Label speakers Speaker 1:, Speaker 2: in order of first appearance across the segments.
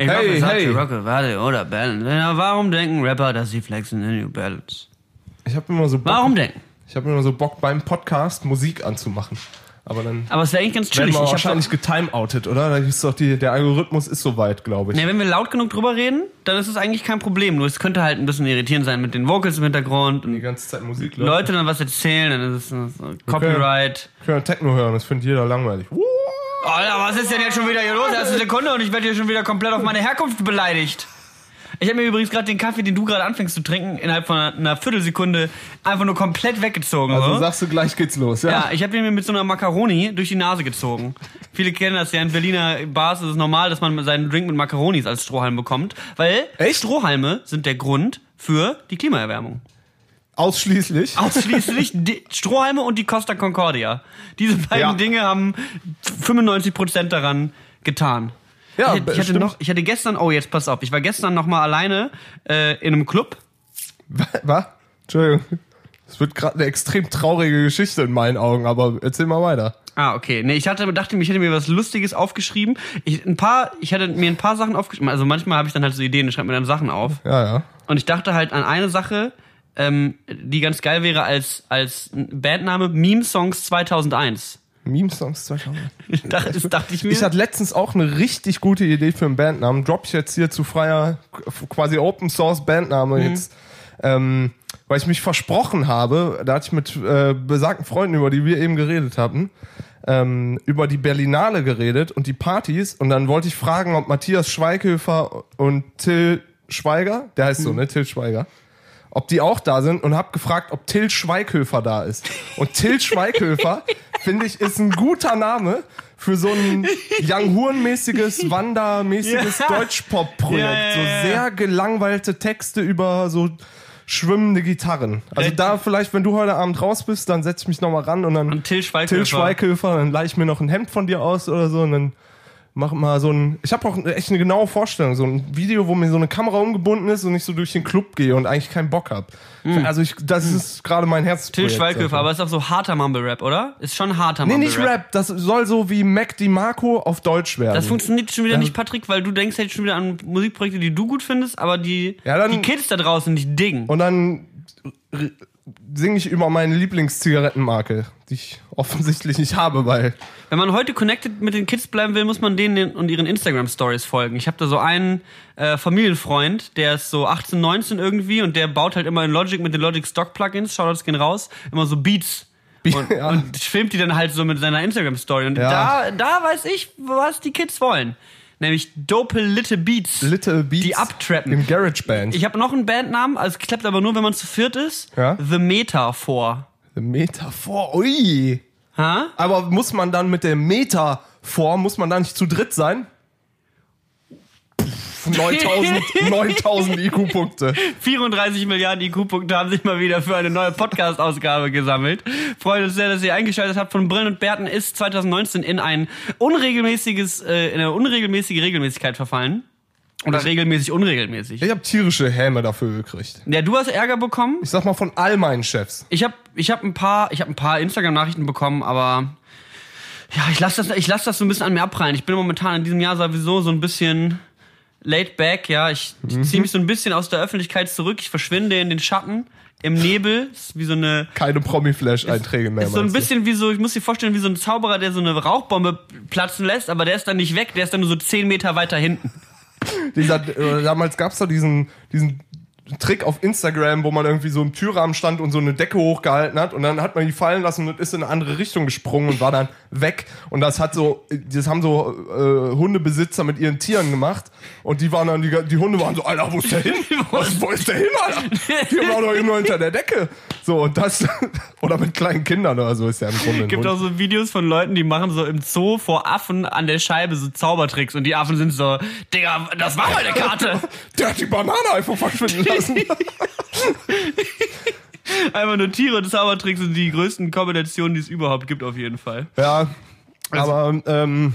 Speaker 1: Ich hey,
Speaker 2: hey,
Speaker 1: Versace,
Speaker 2: hey.
Speaker 1: Rocke, warte, oder Balance. Ja, warum denken Rapper, dass sie flexen in New Balance?
Speaker 2: Ich habe immer so Bock,
Speaker 1: Warum denken?
Speaker 2: Ich habe immer so Bock beim Podcast Musik anzumachen. Aber dann
Speaker 1: Aber es wäre eigentlich ganz chillig.
Speaker 2: wir
Speaker 1: Ich
Speaker 2: wahrscheinlich getimeoutet, oder? Da ist doch die, der Algorithmus ist soweit, glaube ich.
Speaker 1: Ja, wenn wir laut genug drüber reden, dann ist es eigentlich kein Problem. Nur es könnte halt ein bisschen irritierend sein mit den Vocals im Hintergrund
Speaker 2: Die
Speaker 1: und
Speaker 2: ganze Zeit Musik läuft.
Speaker 1: Leute dann was erzählen, dann ist es Copyright.
Speaker 2: Können wir Techno hören, das findet jeder langweilig. Uh,
Speaker 1: Alter, was ist denn jetzt schon wieder hier los? Erste Sekunde und ich werde hier schon wieder komplett auf meine Herkunft beleidigt. Ich habe mir übrigens gerade den Kaffee, den du gerade anfängst zu trinken, innerhalb von einer, einer Viertelsekunde einfach nur komplett weggezogen.
Speaker 2: Also
Speaker 1: so.
Speaker 2: sagst du, gleich geht's los, ja?
Speaker 1: Ja, ich habe den mir mit so einer Macaroni durch die Nase gezogen. Viele kennen das ja in Berliner Bars ist es normal, dass man seinen Drink mit Macaronis als Strohhalm bekommt, weil
Speaker 2: Echt?
Speaker 1: Strohhalme sind der Grund für die Klimaerwärmung.
Speaker 2: Ausschließlich.
Speaker 1: Ausschließlich die Strohhalme und die Costa Concordia. Diese beiden
Speaker 2: Ja.
Speaker 1: Dinge haben 95% daran getan.
Speaker 2: Ja,
Speaker 1: ich, ich, hatte
Speaker 2: stimmt.
Speaker 1: noch, ich hatte gestern, oh jetzt pass auf, ich war gestern noch mal alleine äh, in einem Club.
Speaker 2: Was? Entschuldigung. Es wird gerade eine extrem traurige Geschichte in meinen Augen, aber erzähl mal weiter.
Speaker 1: Ah, okay. Nee, ich hatte, dachte mir, ich hätte mir was Lustiges aufgeschrieben. Ich, ein paar, ich hatte mir ein paar Sachen aufgeschrieben. Also manchmal habe ich dann halt so Ideen und schreibe mir dann Sachen auf.
Speaker 2: Ja, ja.
Speaker 1: Und ich dachte halt an eine Sache, ähm, die ganz geil wäre als, als Bandname Meme Songs 2001.
Speaker 2: Meme-Songs 2000.
Speaker 1: Das, das dachte ich mir.
Speaker 2: Ich hatte letztens auch eine richtig gute Idee für einen Bandnamen. Drop ich jetzt hier zu freier, quasi Open Source Bandname
Speaker 1: Mhm.
Speaker 2: jetzt. Ähm, weil ich mich versprochen habe, da hatte ich mit äh, besagten Freunden, über die wir eben geredet hatten, ähm, über die Berlinale geredet und die Partys. Und dann wollte ich fragen, ob Matthias Schweighöfer und Till Schweiger, der heißt
Speaker 1: Mhm.
Speaker 2: so, ne? Till Schweiger. Ob die auch da sind und habe gefragt, ob Till Schweighöfer da ist. Und Till Schweighöfer, finde ich, ist ein guter Name für so ein Young Horn-mäßiges, Wanda-mäßiges
Speaker 1: Ja.
Speaker 2: Deutschpop-Projekt.
Speaker 1: Ja, ja,
Speaker 2: so sehr gelangweilte Texte über so schwimmende Gitarren. Also da vielleicht, wenn du heute Abend raus bist, dann setz ich mich nochmal ran und dann
Speaker 1: Und Till Schweighöfer.
Speaker 2: Till Schweighöfer, dann leih ich mir noch ein Hemd von dir aus oder so und dann mach mal so ein. Ich habe auch echt eine genaue Vorstellung, so ein Video, wo mir so eine Kamera umgebunden ist und ich so durch den Club gehe und eigentlich keinen Bock hab. Also ich, das ist gerade mein Herz.
Speaker 1: Till Schweighöfer, aber ist auch so harter Mumble-Rap, oder? Ist schon harter
Speaker 2: Nee,
Speaker 1: Mumble-Rap.
Speaker 2: nicht Rap, das soll so wie Mac DiMarco auf Deutsch werden.
Speaker 1: Das funktioniert schon wieder nicht, Patrick, weil du denkst jetzt schon wieder an Musikprojekte, die du gut findest, aber die,
Speaker 2: Ja, dann-
Speaker 1: die Kids da draußen nicht dingen.
Speaker 2: und dann singe ich über meine Lieblingszigarettenmarke, die ich offensichtlich nicht habe, weil
Speaker 1: Wenn man heute connected mit den Kids bleiben will, muss man denen den- und ihren Instagram-Stories folgen. Ich habe da so einen äh, Familienfreund, der ist so 18, 19 irgendwie und der baut halt immer in Logic mit den Logic Stock-Plugins, Shoutouts gehen raus, immer so Beats. Und,
Speaker 2: Ja.
Speaker 1: und filmt die dann halt so mit seiner Instagram-Story. Und
Speaker 2: Ja.
Speaker 1: da, da weiß ich, was die Kids wollen. Nämlich dope Litte Beats.
Speaker 2: Little Beats
Speaker 1: Die abtrappen.
Speaker 2: im GarageBand.
Speaker 1: Ich habe noch einen Bandnamen, also es klappt aber nur, wenn man zu viert ist.
Speaker 2: Ja.
Speaker 1: The Metaphor.
Speaker 2: The Metaphor, ui.
Speaker 1: Ha?
Speaker 2: Aber muss man dann mit der Metaform, muss man da nicht zu dritt sein? Pff, 9000, 9000 IQ-Punkte.
Speaker 1: 34 Milliarden IQ-Punkte haben sich mal wieder für eine neue Podcast-Ausgabe gesammelt. Freut uns sehr, dass ihr eingeschaltet habt. Von Brillen und Bärten ist 2019 in ein unregelmäßiges, äh, in eine unregelmäßige Regelmäßigkeit verfallen. Oder regelmäßig unregelmäßig.
Speaker 2: Ich habe tierische Häme dafür gekriegt.
Speaker 1: Ja, du hast Ärger bekommen.
Speaker 2: Ich sag mal von all meinen Chefs.
Speaker 1: Ich habe ich hab ein paar, ich hab ein paar Instagram-Nachrichten bekommen, aber ja, ich lasse das, ich lass das so ein bisschen an mir abprallen. Ich bin momentan in diesem Jahr sowieso so ein bisschen laid back, ja. Ich, ich ziehe mich so ein bisschen aus der Öffentlichkeit zurück. Ich verschwinde in den Schatten, im Nebel. Ist wie so eine
Speaker 2: Keine Promi-Flash-Einträge mehr.
Speaker 1: ist so ein bisschen wie so, ich muss dir vorstellen, wie so ein Zauberer, der so eine Rauchbombe platzen lässt, aber der ist dann nicht weg, der ist dann nur so 10 Meter weiter hinten.
Speaker 2: Dieser, äh, damals gab's doch diesen, diesen Trick auf Instagram, wo man irgendwie so im Türrahmen stand und so eine Decke hochgehalten hat und dann hat man die fallen lassen und ist in eine andere Richtung gesprungen und war dann weg. Und das hat so, das haben so äh, Hundebesitzer mit ihren Tieren gemacht und die waren dann, die, die Hunde waren so, Alter, wo ist der hin? Was, wo ist der hin, Alter? Die waren doch nur hinter der Decke. So, und das, oder mit kleinen Kindern oder so ist ja im Grunde ein
Speaker 1: gibt auch so Videos von Leuten, die machen so im Zoo vor Affen an der Scheibe so Zaubertricks und die Affen sind so, Digga, das war meine Karte.
Speaker 2: Der hat die Banane einfach verschwinden lassen.
Speaker 1: Einfach nur Tiere und Zaubertricks sind die größten Kombinationen, die es überhaupt gibt, auf jeden Fall.
Speaker 2: Ja, aber ähm,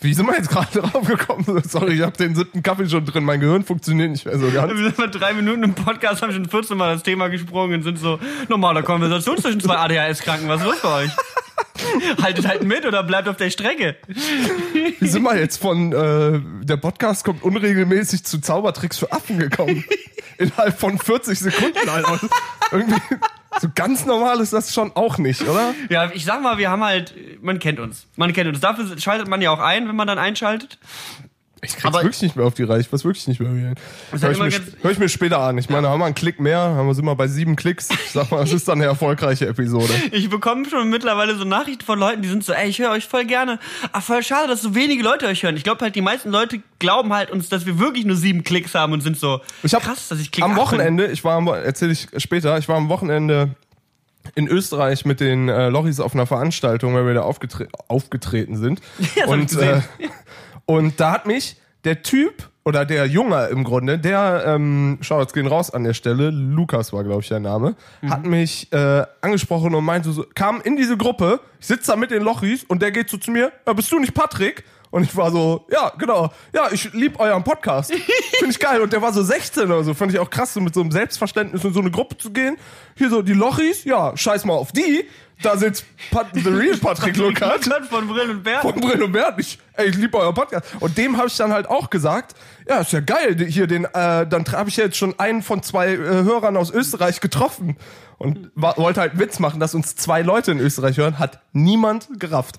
Speaker 2: wie sind wir jetzt gerade drauf gekommen? Sorry, ich habe den siebten Kaffee schon drin. Mein Gehirn funktioniert nicht mehr so ganz.
Speaker 1: Wir sind mal drei Minuten im Podcast, haben schon 14 Mal das Thema gesprungen und sind so normaler Konversation zwischen zwei ADHS-Kranken. Was ist los bei euch? Haltet halt mit oder bleibt auf der Strecke.
Speaker 2: Wie sind wir jetzt von äh, der Podcast kommt unregelmäßig zu Zaubertricks für Affen gekommen? Innerhalb von 40 Sekunden, Alter. Irgendwie so ganz normal ist das schon auch nicht, oder?
Speaker 1: Ja, ich sag mal, wir haben halt, man kennt uns. Man kennt uns. Dafür schaltet man ja auch ein, wenn man dann einschaltet.
Speaker 2: Ich krieg's
Speaker 1: Aber-
Speaker 2: wirklich nicht mehr auf die Reihe. Ich weiß wirklich nicht mehr, wie. Hör ich, mir, hör ich mir später an. Ich meine, haben wir einen Klick mehr, haben wir sind wir bei sieben Klicks. Ich sag mal, das ist dann eine erfolgreiche Episode.
Speaker 1: Ich bekomme schon mittlerweile so Nachrichten von Leuten, die sind so, ey, ich höre euch voll gerne. Ach, voll schade, dass so wenige Leute euch hören. Ich glaube halt, die meisten Leute glauben halt uns, dass wir wirklich nur sieben Klicks haben und sind so,
Speaker 2: Ich hab
Speaker 1: krass, dass ich Klick
Speaker 2: am
Speaker 1: bin.
Speaker 2: Wochenende, ich war, am- erzähle ich später, ich war am Wochenende in Österreich mit den äh, Lochis auf einer Veranstaltung, weil wir da aufgetre aufgetreten sind.
Speaker 1: Ja, das
Speaker 2: und,
Speaker 1: gesehen.
Speaker 2: und da hat mich der Typ oder der Junge im Grunde, der, ähm, schau, jetzt gehen raus an der Stelle, Lukas war, glaube ich, der Name,
Speaker 1: Mhm.
Speaker 2: hat mich äh, angesprochen und meinte so, kam in diese Gruppe, ich sitze da mit den Lochis und der geht so zu mir, ja, bist du nicht Patrick? Und ich war so, ja, genau, ja, ich lieb euren Podcast. Finde ich geil. Und der war so 16 oder so. Fand ich auch krass, so mit so einem Selbstverständnis in so eine Gruppe zu gehen. Hier so, die Lochis, ja, scheiß mal auf die. Da sitzt Pat The Real Patrick Lukas
Speaker 1: von Brill und Bär.
Speaker 2: von Brenn und Bert. Ich, ey, ich liebe euer Podcast. Und dem habe ich dann halt auch gesagt, ja, ist ja geil, hier den, äh, dann habe ich ja jetzt schon einen von zwei äh, Hörern aus Österreich getroffen. Und wa- wollte halt Witz machen, dass uns zwei Leute in Österreich hören, hat niemand gerafft.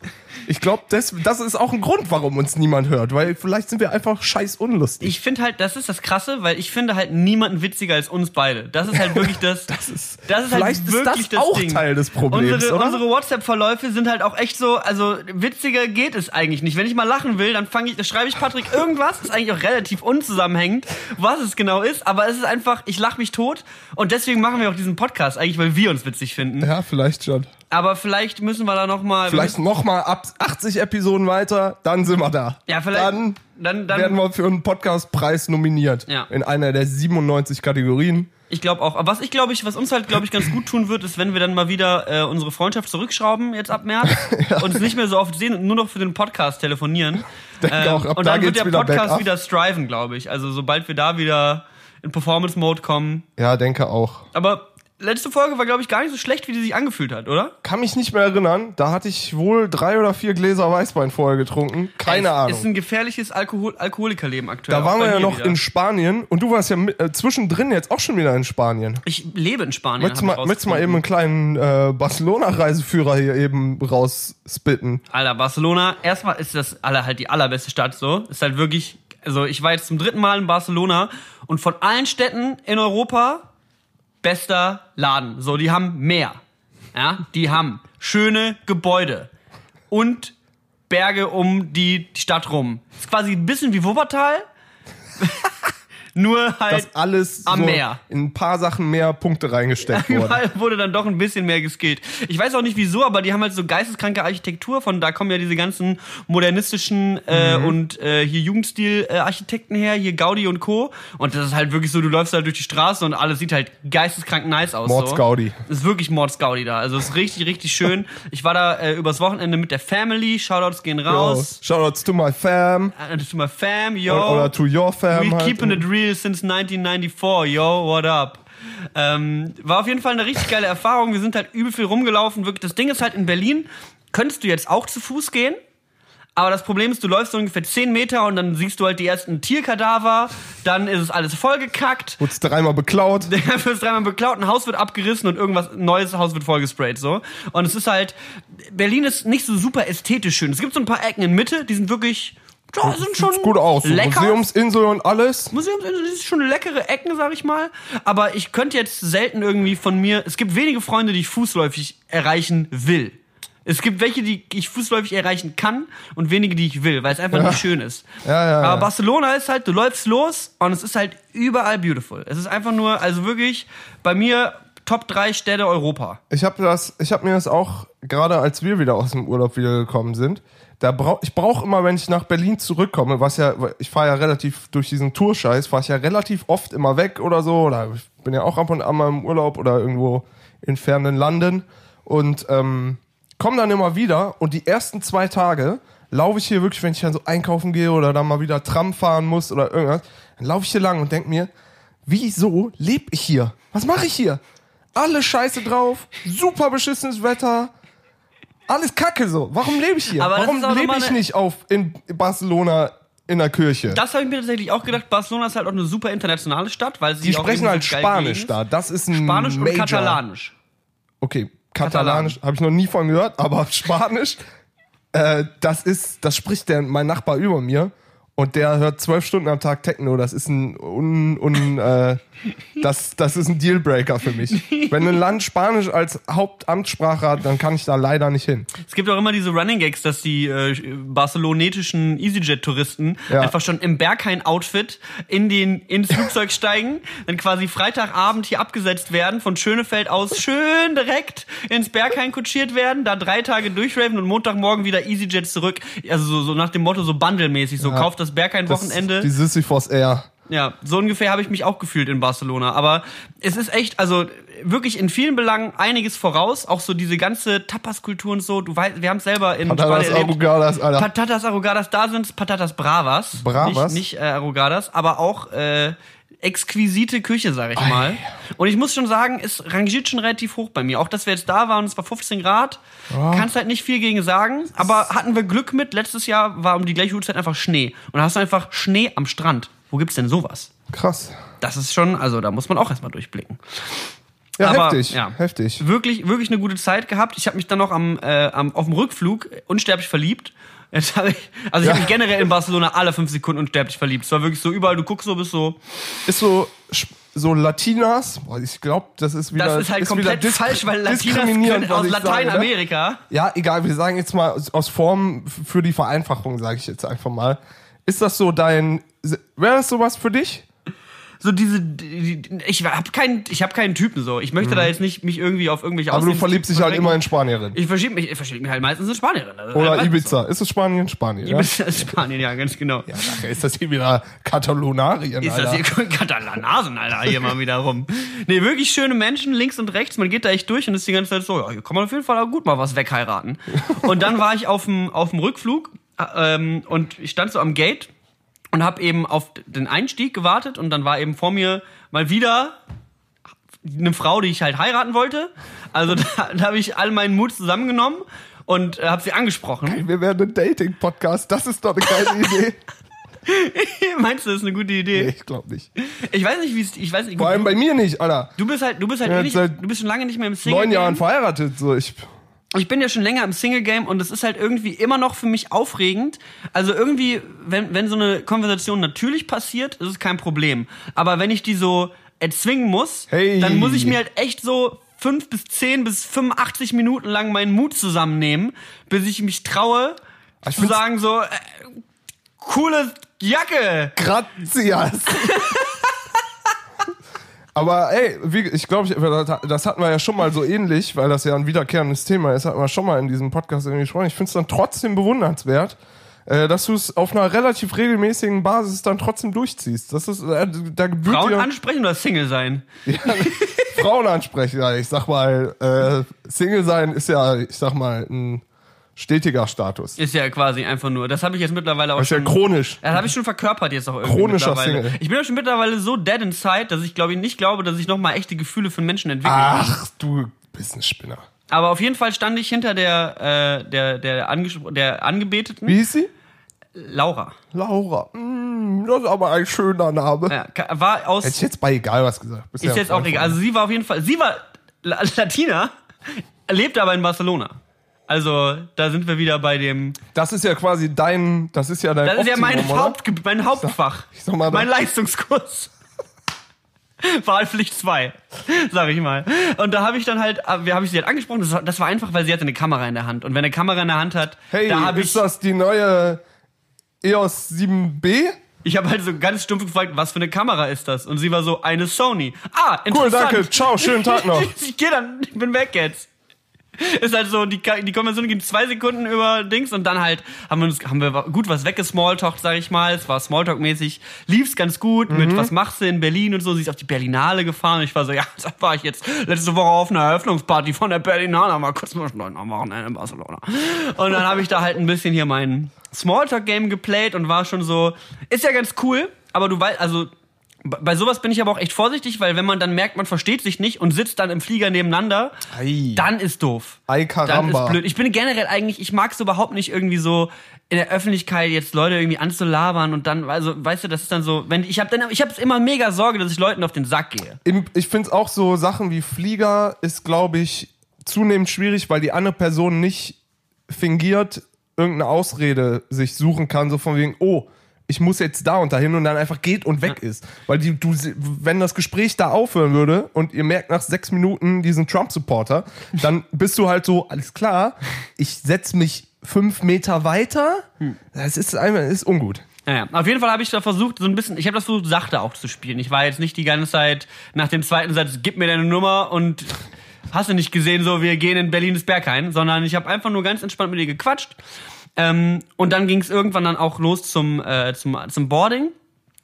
Speaker 2: Ich glaube, das, das ist auch ein Grund, warum uns niemand hört, weil vielleicht sind wir einfach scheiß unlustig.
Speaker 1: Ich finde halt, das ist das Krasse, weil ich finde halt niemanden witziger als uns beide. Das ist halt wirklich das. das
Speaker 2: ist-
Speaker 1: das ist
Speaker 2: vielleicht
Speaker 1: halt
Speaker 2: ist
Speaker 1: wirklich
Speaker 2: das auch Teil des Problems,
Speaker 1: Unsere, unsere WhatsApp-Verläufe sind halt auch echt so, also witziger geht es eigentlich nicht. Wenn ich mal lachen will, dann fange ich, dann schreibe ich Patrick irgendwas, ist eigentlich auch relativ unzusammenhängend, was es genau ist, aber es ist einfach, ich lache mich tot und deswegen machen wir auch diesen Podcast eigentlich, weil wir uns witzig finden.
Speaker 2: ja, vielleicht schon.
Speaker 1: Aber vielleicht müssen wir da noch mal
Speaker 2: Vielleicht noch mal ab 80 Episoden weiter, dann sind wir da.
Speaker 1: Ja, vielleicht-
Speaker 2: Dann,
Speaker 1: dann- dann-
Speaker 2: werden wir für einen Podcastpreis nominiert.
Speaker 1: Ja.
Speaker 2: In einer der 97 Kategorien.
Speaker 1: Ich glaube auch. Aber was ich glaube ich, was uns halt glaube ich ganz gut tun wird, ist, wenn wir dann mal wieder äh, unsere Freundschaft zurückschrauben jetzt ab März, uns nicht mehr so oft sehen und nur noch für den Podcast telefonieren.
Speaker 2: Denke auch, ab
Speaker 1: und
Speaker 2: da
Speaker 1: dann wird
Speaker 2: geht's
Speaker 1: der
Speaker 2: wieder
Speaker 1: Podcast wieder striven, glaube ich. Also sobald wir da wieder in Performance Mode kommen.
Speaker 2: Ja, denke auch.
Speaker 1: Aber letzte Folge war glaube ich gar nicht so schlecht, wie die sich angefühlt hat, oder?
Speaker 2: Kann mich nicht mehr erinnern. Da hatte ich wohl drei oder vier Gläser Weißwein vorher getrunken. Keine
Speaker 1: es,
Speaker 2: Ahnung.
Speaker 1: Ist ein gefährliches Alkohol Alkoholikerleben aktuell.
Speaker 2: da waren wir ja noch
Speaker 1: wieder.
Speaker 2: in Spanien und du warst ja äh, zwischendrin jetzt auch schon wieder in Spanien.
Speaker 1: Ich lebe in Spanien.
Speaker 2: Möchtest mal, möchtest mal eben einen kleinen äh, Barcelona-Reiseführer hier eben rausspitten?
Speaker 1: Alter, Barcelona, erstmal ist das aller halt die allerbeste Stadt so. Ist halt wirklich, also ich war jetzt zum dritten Mal in Barcelona und von allen Städten in Europa bester Laden. So, die haben mehr. Ja, die haben schöne Gebäude und Berge um die Stadt rum. Ist quasi ein bisschen wie Wuppertal. Nur halt
Speaker 2: Dass alles
Speaker 1: am
Speaker 2: so
Speaker 1: Meer.
Speaker 2: in ein paar Sachen mehr Punkte reingesteckt.
Speaker 1: Überall wurde dann doch ein bisschen mehr geskillt. Ich weiß auch nicht wieso, aber die haben halt so geisteskranke Architektur. Von da kommen ja diese ganzen modernistischen äh,
Speaker 2: Mhm.
Speaker 1: und äh, hier Jugendstil-Architekten her, hier Gaudi und Co. Und das ist halt wirklich so, du läufst halt durch die Straße und alles sieht halt geisteskrank nice aus.
Speaker 2: Mords
Speaker 1: so.
Speaker 2: Gaudi.
Speaker 1: Es ist wirklich Mords Gaudi da. Also es ist richtig, richtig schön. Ich war da äh, übers Wochenende mit der Family. Shoutouts gehen raus.
Speaker 2: Shoutouts to my fam.
Speaker 1: Äh, to my fam, yo.
Speaker 2: Oder, oder to your fam.
Speaker 1: We
Speaker 2: halt.
Speaker 1: keeping it real since 1994, yo, what up? Ähm, war auf jeden Fall eine richtig geile Erfahrung. Wir sind halt übel viel rumgelaufen. Wirklich, das Ding ist halt in Berlin, könntest du jetzt auch zu Fuß gehen. Aber das Problem ist, du läufst so ungefähr 10 Meter und dann siehst du halt die ersten Tierkadaver. Dann ist es alles vollgekackt.
Speaker 2: Wurdest dreimal beklaut.
Speaker 1: Der wird dreimal beklaut, ein Haus wird abgerissen und irgendwas neues Haus wird vollgesprayt so. Und es ist halt Berlin ist nicht so super ästhetisch schön. Es gibt so ein paar Ecken in Mitte, die sind wirklich ja, sind schon
Speaker 2: gut aus.
Speaker 1: Lecker.
Speaker 2: Museumsinsel und alles.
Speaker 1: Museumsinsel das ist schon leckere Ecken, sag ich mal. Aber ich könnte jetzt selten irgendwie von mir. Es gibt wenige Freunde, die ich fußläufig erreichen will. Es gibt welche, die ich fußläufig erreichen kann und wenige, die ich will, weil es einfach nicht schön ist.
Speaker 2: Ja, ja, ja.
Speaker 1: Aber Barcelona ist halt, du läufst los und es ist halt überall beautiful. Es ist einfach nur, also wirklich bei mir Top 3 Städte Europa.
Speaker 2: Ich habe habe mir das auch gerade als wir wieder aus dem Urlaub wieder gekommen sind. Da brauch, ich brauche immer, wenn ich nach Berlin zurückkomme, was ja, ich fahre ja relativ durch diesen Tourscheiß, fahre ich ja relativ oft immer weg oder so. Oder ich bin ja auch ab und an mal im Urlaub oder irgendwo in fernen Landen und ähm, komme dann immer wieder und die ersten zwei Tage laufe ich hier wirklich, wenn ich dann so einkaufen gehe oder dann mal wieder Tram fahren muss oder irgendwas, dann laufe ich hier lang und denk mir, wieso lebe ich hier? Was mache ich hier? Alle Scheiße drauf, super beschissenes Wetter, Alles kacke so. Warum lebe ich hier?
Speaker 1: Aber das
Speaker 2: Warum
Speaker 1: ist auch
Speaker 2: lebe
Speaker 1: nochmal
Speaker 2: ich
Speaker 1: eine-
Speaker 2: nicht auf in Barcelona in der Kirche?
Speaker 1: Das habe ich mir tatsächlich auch gedacht. Barcelona ist halt auch eine super internationale Stadt, weil sie
Speaker 2: Die
Speaker 1: auch
Speaker 2: sprechen
Speaker 1: irgendwie
Speaker 2: halt
Speaker 1: so geil
Speaker 2: Spanisch
Speaker 1: gelegen
Speaker 2: da. Das ist ein.
Speaker 1: Spanisch und
Speaker 2: Major.
Speaker 1: Katalanisch.
Speaker 2: Okay, Katalanisch habe ich noch nie von gehört, aber Spanisch, äh, das ist, das spricht der mein Nachbar über mir und der hört zwölf Stunden am Tag Techno. Das ist ein un, un äh, das, das ist ein Dealbreaker für mich. Wenn ein Land Spanisch als Hauptamtssprache hat, dann kann ich da leider nicht hin.
Speaker 1: Es gibt auch immer diese Running Gags, dass die äh, barcelonetischen EasyJet-Touristen
Speaker 2: Ja.
Speaker 1: einfach schon im Berghain-Outfit in den, ins Flugzeug steigen, dann quasi Freitagabend hier abgesetzt werden, von Schönefeld aus schön direkt ins Berghain kutschiert werden, da drei Tage durchraven und Montagmorgen wieder EasyJet zurück. Also so, so nach dem Motto so bundlemäßig, so kauft das
Speaker 2: Das,
Speaker 1: Berghain-Wochenende.
Speaker 2: Die Sisyphos Air.
Speaker 1: Ja, so ungefähr habe ich mich auch gefühlt in Barcelona. Aber es ist echt, also wirklich in vielen Belangen einiges voraus. Auch so diese ganze Tapas-Kultur und so. Du weißt, wir haben es selber in
Speaker 2: Patatas
Speaker 1: Spanien.
Speaker 2: Arrugadas, Alter.
Speaker 1: Patatas Arrugadas, da sind Patatas Bravas.
Speaker 2: Bravas?
Speaker 1: Nicht, nicht äh, Arrugadas, aber auch äh, exquisite Küche, sag ich mal. Und ich muss schon sagen, es rangiert schon relativ hoch bei mir. Auch, dass wir jetzt da waren, es war 15 Grad, kannst halt nicht viel gegen sagen. Aber hatten wir Glück mit. Letztes Jahr war um die gleiche Uhrzeit einfach Schnee. Und da hast du einfach Schnee am Strand. Wo gibt's denn sowas?
Speaker 2: Krass.
Speaker 1: Das ist schon, also da muss man auch erstmal durchblicken.
Speaker 2: Ja,
Speaker 1: Aber,
Speaker 2: heftig.
Speaker 1: ja.
Speaker 2: Heftig.
Speaker 1: Wirklich, wirklich eine gute Zeit gehabt. Ich habe mich dann noch am, äh, am auf dem Rückflug unsterblich verliebt. Jetzt hab ich, also ich
Speaker 2: Ja.
Speaker 1: habe mich generell in Barcelona alle fünf Sekunden unsterblich verliebt. Es war wirklich so überall, du guckst so, bist so.
Speaker 2: Ist so, so Latinas. Boah, ich glaube, das ist wieder.
Speaker 1: Das ist halt komplett
Speaker 2: wieder dis-
Speaker 1: falsch, weil Latinas können aus
Speaker 2: sage, ne?
Speaker 1: Lateinamerika.
Speaker 2: Ja, egal, wir sagen jetzt mal aus Form für die Vereinfachung, sage ich jetzt einfach mal. Ist das so dein. Wäre das sowas für dich?
Speaker 1: So diese, die, ich habe keinen, ich habe keinen Typen so. Ich möchte da jetzt nicht mich irgendwie auf irgendwelche
Speaker 2: Mhm. Aber du verliebst dich halt immer in Spanierin.
Speaker 1: Ich verschiebe mich, ich verschiebe mich halt meistens in Spanierin. Also
Speaker 2: Oder
Speaker 1: halt
Speaker 2: Ibiza. Ist es Spanien? Spanien.
Speaker 1: So.
Speaker 2: Ja?
Speaker 1: Ibiza ist Spanien, ja, ganz genau.
Speaker 2: ja, nachher ist das hier wieder Katalonarien,
Speaker 1: Ist
Speaker 2: Alter.
Speaker 1: das hier Katalanasen, Alter, hier mal wieder rum. Nee, wirklich schöne Menschen, links und rechts, man geht da echt durch und ist die ganze Zeit so, ja, hier kann man auf jeden Fall auch gut mal was wegheiraten. Und dann war ich auf dem, auf dem Rückflug ähm, und ich stand so am Gate und habe eben auf den Einstieg gewartet und dann war eben vor mir mal wieder eine Frau, die ich halt heiraten wollte. Also da, da habe ich all meinen Mut zusammengenommen und äh, habe sie angesprochen.
Speaker 2: Wir werden ein Dating-Podcast. Das ist doch eine geile Idee.
Speaker 1: Meinst du, das ist eine gute
Speaker 2: Nee,
Speaker 1: Idee?
Speaker 2: ich glaube nicht.
Speaker 1: Ich weiß nicht, wie es, ich weiß nicht,
Speaker 2: Vor allem bei mir nicht, Alter.
Speaker 1: Du bist halt, du bist halt
Speaker 2: Ja,
Speaker 1: eh nicht, du bist schon lange nicht mehr im Single.
Speaker 2: Neun Jahren verheiratet. So, ich.
Speaker 1: Ich bin ja schon länger im Single Game und es ist halt irgendwie immer noch für mich aufregend. Also irgendwie, wenn, wenn so eine Konversation natürlich passiert, ist es kein Problem. Aber wenn ich die so erzwingen muss,
Speaker 2: Hey.
Speaker 1: dann muss ich mir halt echt so fünf bis zehn bis 85 Minuten lang meinen Mut zusammennehmen, bis ich mich traue,
Speaker 2: Ich
Speaker 1: zu sagen so, äh, coole Jacke.
Speaker 2: Grazias. Aber ey, wie, ich glaube, das hatten wir ja schon mal so ähnlich, weil das ja ein wiederkehrendes Thema ist, hatten wir schon mal in diesem Podcast irgendwie gesprochen. Ich finde es dann trotzdem bewundernswert, äh, dass du es auf einer relativ regelmäßigen Basis dann trotzdem durchziehst. Das ist, äh, da gebührt
Speaker 1: Frauen
Speaker 2: dir
Speaker 1: ansprechen oder Single sein?
Speaker 2: Frauen ansprechen. Ja, ich sag mal, äh, Single sein ist ja, ich sag mal, ein stetiger Status.
Speaker 1: Ist ja quasi einfach nur. Das habe ich jetzt mittlerweile auch
Speaker 2: Das ist ja
Speaker 1: schon.
Speaker 2: chronisch.
Speaker 1: Das habe ich schon verkörpert jetzt auch irgendwie
Speaker 2: Chronischer. Single.
Speaker 1: Ich bin ja schon mittlerweile so dead inside, dass ich glaube ich nicht glaube, dass ich noch mal echte Gefühle für Menschen entwickle.
Speaker 2: Ach, du bist ein Spinner.
Speaker 1: Aber auf jeden Fall stand ich hinter der äh, der der, Anges- der Angebeteten
Speaker 2: Wie hieß sie?
Speaker 1: Laura.
Speaker 2: Laura. Mm, das ist aber ein schöner Name.
Speaker 1: Ja, war aus
Speaker 2: Hätte ich jetzt bei egal was gesagt. Bist
Speaker 1: ist
Speaker 2: ja
Speaker 1: jetzt auch egal. Also sie war auf jeden Fall, sie war La Latina, lebt aber in Barcelona. Also da sind wir wieder bei dem.
Speaker 2: Das ist ja quasi dein, das ist ja dein
Speaker 1: Das ist ja mein? Haupt, mein Hauptfach.
Speaker 2: ich sag mal,
Speaker 1: mein Leistungskurs. Wahlpflicht 2, sag ich mal. Und da habe ich dann halt, wir habe ich sie halt angesprochen. Das war, das war einfach, weil sie hatte eine Kamera in der Hand. Und wenn eine Kamera in der Hand hat,
Speaker 2: Hey,
Speaker 1: da habe
Speaker 2: ist
Speaker 1: ich,
Speaker 2: das die neue EOS 7B?
Speaker 1: ich habe halt so ganz stumpf gefragt, was für eine Kamera ist das? Und sie war so eine Sony. Ah,
Speaker 2: Cool,
Speaker 1: interessant.
Speaker 2: danke. Ciao, schönen Tag noch.
Speaker 1: ich gehe dann, ich bin weg jetzt. Ist halt so, die, die Konversation ging zwei Sekunden über Dings und dann halt haben wir uns, haben wir gut was weggesmalltalkt, sag ich mal. Es war Smalltalk-mäßig, lief's ganz gut
Speaker 2: Mhm.
Speaker 1: mit was machst du in Berlin und so. Sie ist auf die Berlinale gefahren und ich war so, ja, da war ich jetzt letzte Woche auf einer Eröffnungsparty von der Berlinale, mal kurz mal schnell am Wochenende in Barcelona. Und dann habe ich da halt ein bisschen hier mein Smalltalk-Game geplayt und war schon so, ist ja ganz cool, aber du weißt, also Bei sowas bin ich aber auch echt vorsichtig, weil wenn man dann merkt, man versteht sich nicht und sitzt dann im Flieger nebeneinander,
Speaker 2: Ei.
Speaker 1: dann ist doof.
Speaker 2: Ei,
Speaker 1: Dann
Speaker 2: Caramba.
Speaker 1: ist blöd. Ich bin generell eigentlich, ich mag es überhaupt nicht irgendwie so in der Öffentlichkeit jetzt Leute irgendwie anzulabern und dann, also, weißt du, das ist dann so, wenn ich habe dann, ich habe immer mega Sorge, dass ich Leuten auf den Sack gehe.
Speaker 2: Im, ich finde es auch so, Sachen wie Flieger ist, glaube ich, zunehmend schwierig, weil die andere Person nicht fingiert irgendeine Ausrede sich suchen kann, so von wegen, oh, ich muss jetzt da und dahin und dann einfach geht und weg ist. Weil die, du, wenn das Gespräch da aufhören würde und ihr merkt nach sechs Minuten diesen Trump-Supporter, dann bist du halt so, alles klar, ich setz mich fünf Meter weiter. Das ist einfach, ist ungut.
Speaker 1: Naja, auf jeden Fall habe ich da versucht, so ein bisschen, ich habe das versucht, sachte auch zu spielen. Ich war jetzt nicht die ganze Zeit nach dem zweiten Satz, gib mir deine Nummer und hast du nicht gesehen, so wir gehen in Berlin ins Berghain, sondern ich habe einfach nur ganz entspannt mit ihr gequatscht. Ähm, und dann ging es irgendwann dann auch los zum, äh, zum, zum Boarding.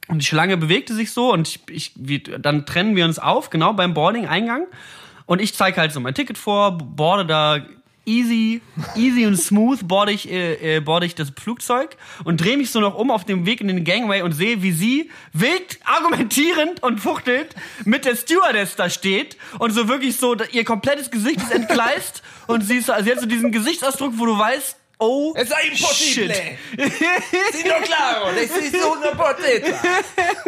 Speaker 1: Und die Schlange bewegte sich so und ich, ich, wie, dann trennen wir uns auf, genau beim Boarding-Eingang. Und ich zeige halt so mein Ticket vor, boarde da easy, easy und smooth board ich, äh, äh, board ich das Flugzeug und drehe mich so noch um auf dem Weg in den Gangway und sehe, wie sie wild argumentierend und fuchtelt mit der Stewardess da steht und so wirklich so, ihr komplettes Gesicht ist entgleist und sie, ist, sie hat so diesen Gesichtsausdruck, wo du weißt, oh,
Speaker 2: Es sei impossibile. Sino claro, das ist una.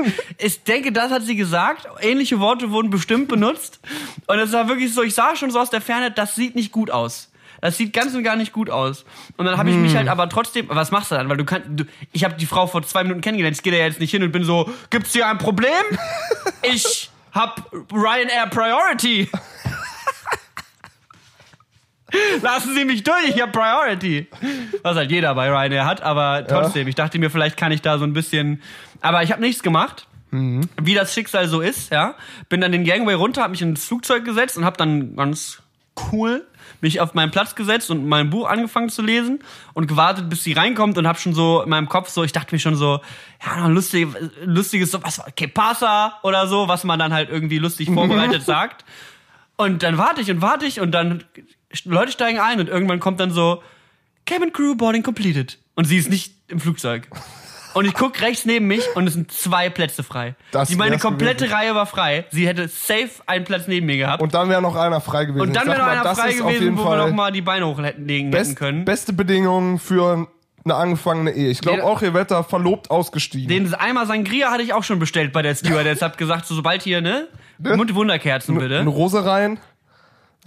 Speaker 1: Ich denke, das hat sie gesagt. Ähnliche Worte wurden bestimmt benutzt. Und es war wirklich so, ich sah schon so aus der Ferne, das sieht nicht gut aus. Das sieht ganz und gar nicht gut aus. Und dann habe ich mich halt aber trotzdem, was machst du dann? Weil du kannst, du, ich habe die Frau vor zwei Minuten kennengelernt. Ich gehe da jetzt nicht hin und bin so, gibt's hier ein Problem? Ich hab Ryanair Priority. Lassen Sie mich durch, ich hab Priority. Was halt jeder bei Ryanair hat, aber trotzdem, ich dachte mir, vielleicht kann ich da so ein bisschen. Aber ich habe nichts gemacht. Wie das Schicksal so ist, ja. Bin dann den Gangway runter, hab mich ins Flugzeug gesetzt und hab dann ganz cool mich auf meinen Platz gesetzt und mein Buch angefangen zu lesen und gewartet, bis sie reinkommt und hab schon so in meinem Kopf so, ich dachte mir schon so, ja, noch ein lustig, lustiges, so, was, que pasa oder so, was man dann halt irgendwie lustig vorbereitet sagt. Und dann warte ich und warte ich und dann Leute steigen ein und irgendwann kommt dann so Cabin Crew Boarding completed und sie ist nicht im Flugzeug. Und ich guck rechts neben mich und es sind zwei Plätze frei.
Speaker 2: Das
Speaker 1: Die meine komplette
Speaker 2: gewesen.
Speaker 1: Reihe war frei. Sie hätte safe einen Platz neben mir gehabt.
Speaker 2: Und dann wäre noch einer frei gewesen.
Speaker 1: Und dann wäre noch
Speaker 2: mal,
Speaker 1: einer frei gewesen, wo wir
Speaker 2: Fall
Speaker 1: noch mal die Beine hochlegen hätten
Speaker 2: best,
Speaker 1: können.
Speaker 2: beste Bedingungen für eine angefangene Ehe. Ich glaube auch, ihr werdet da verlobt ausgestiegen.
Speaker 1: Den Eimer Sangria hatte ich auch schon bestellt bei der Stewardess. Hab gesagt, so, sobald hier, ne? Mund Wunderkerzen bitte.
Speaker 2: Eine Rose rein.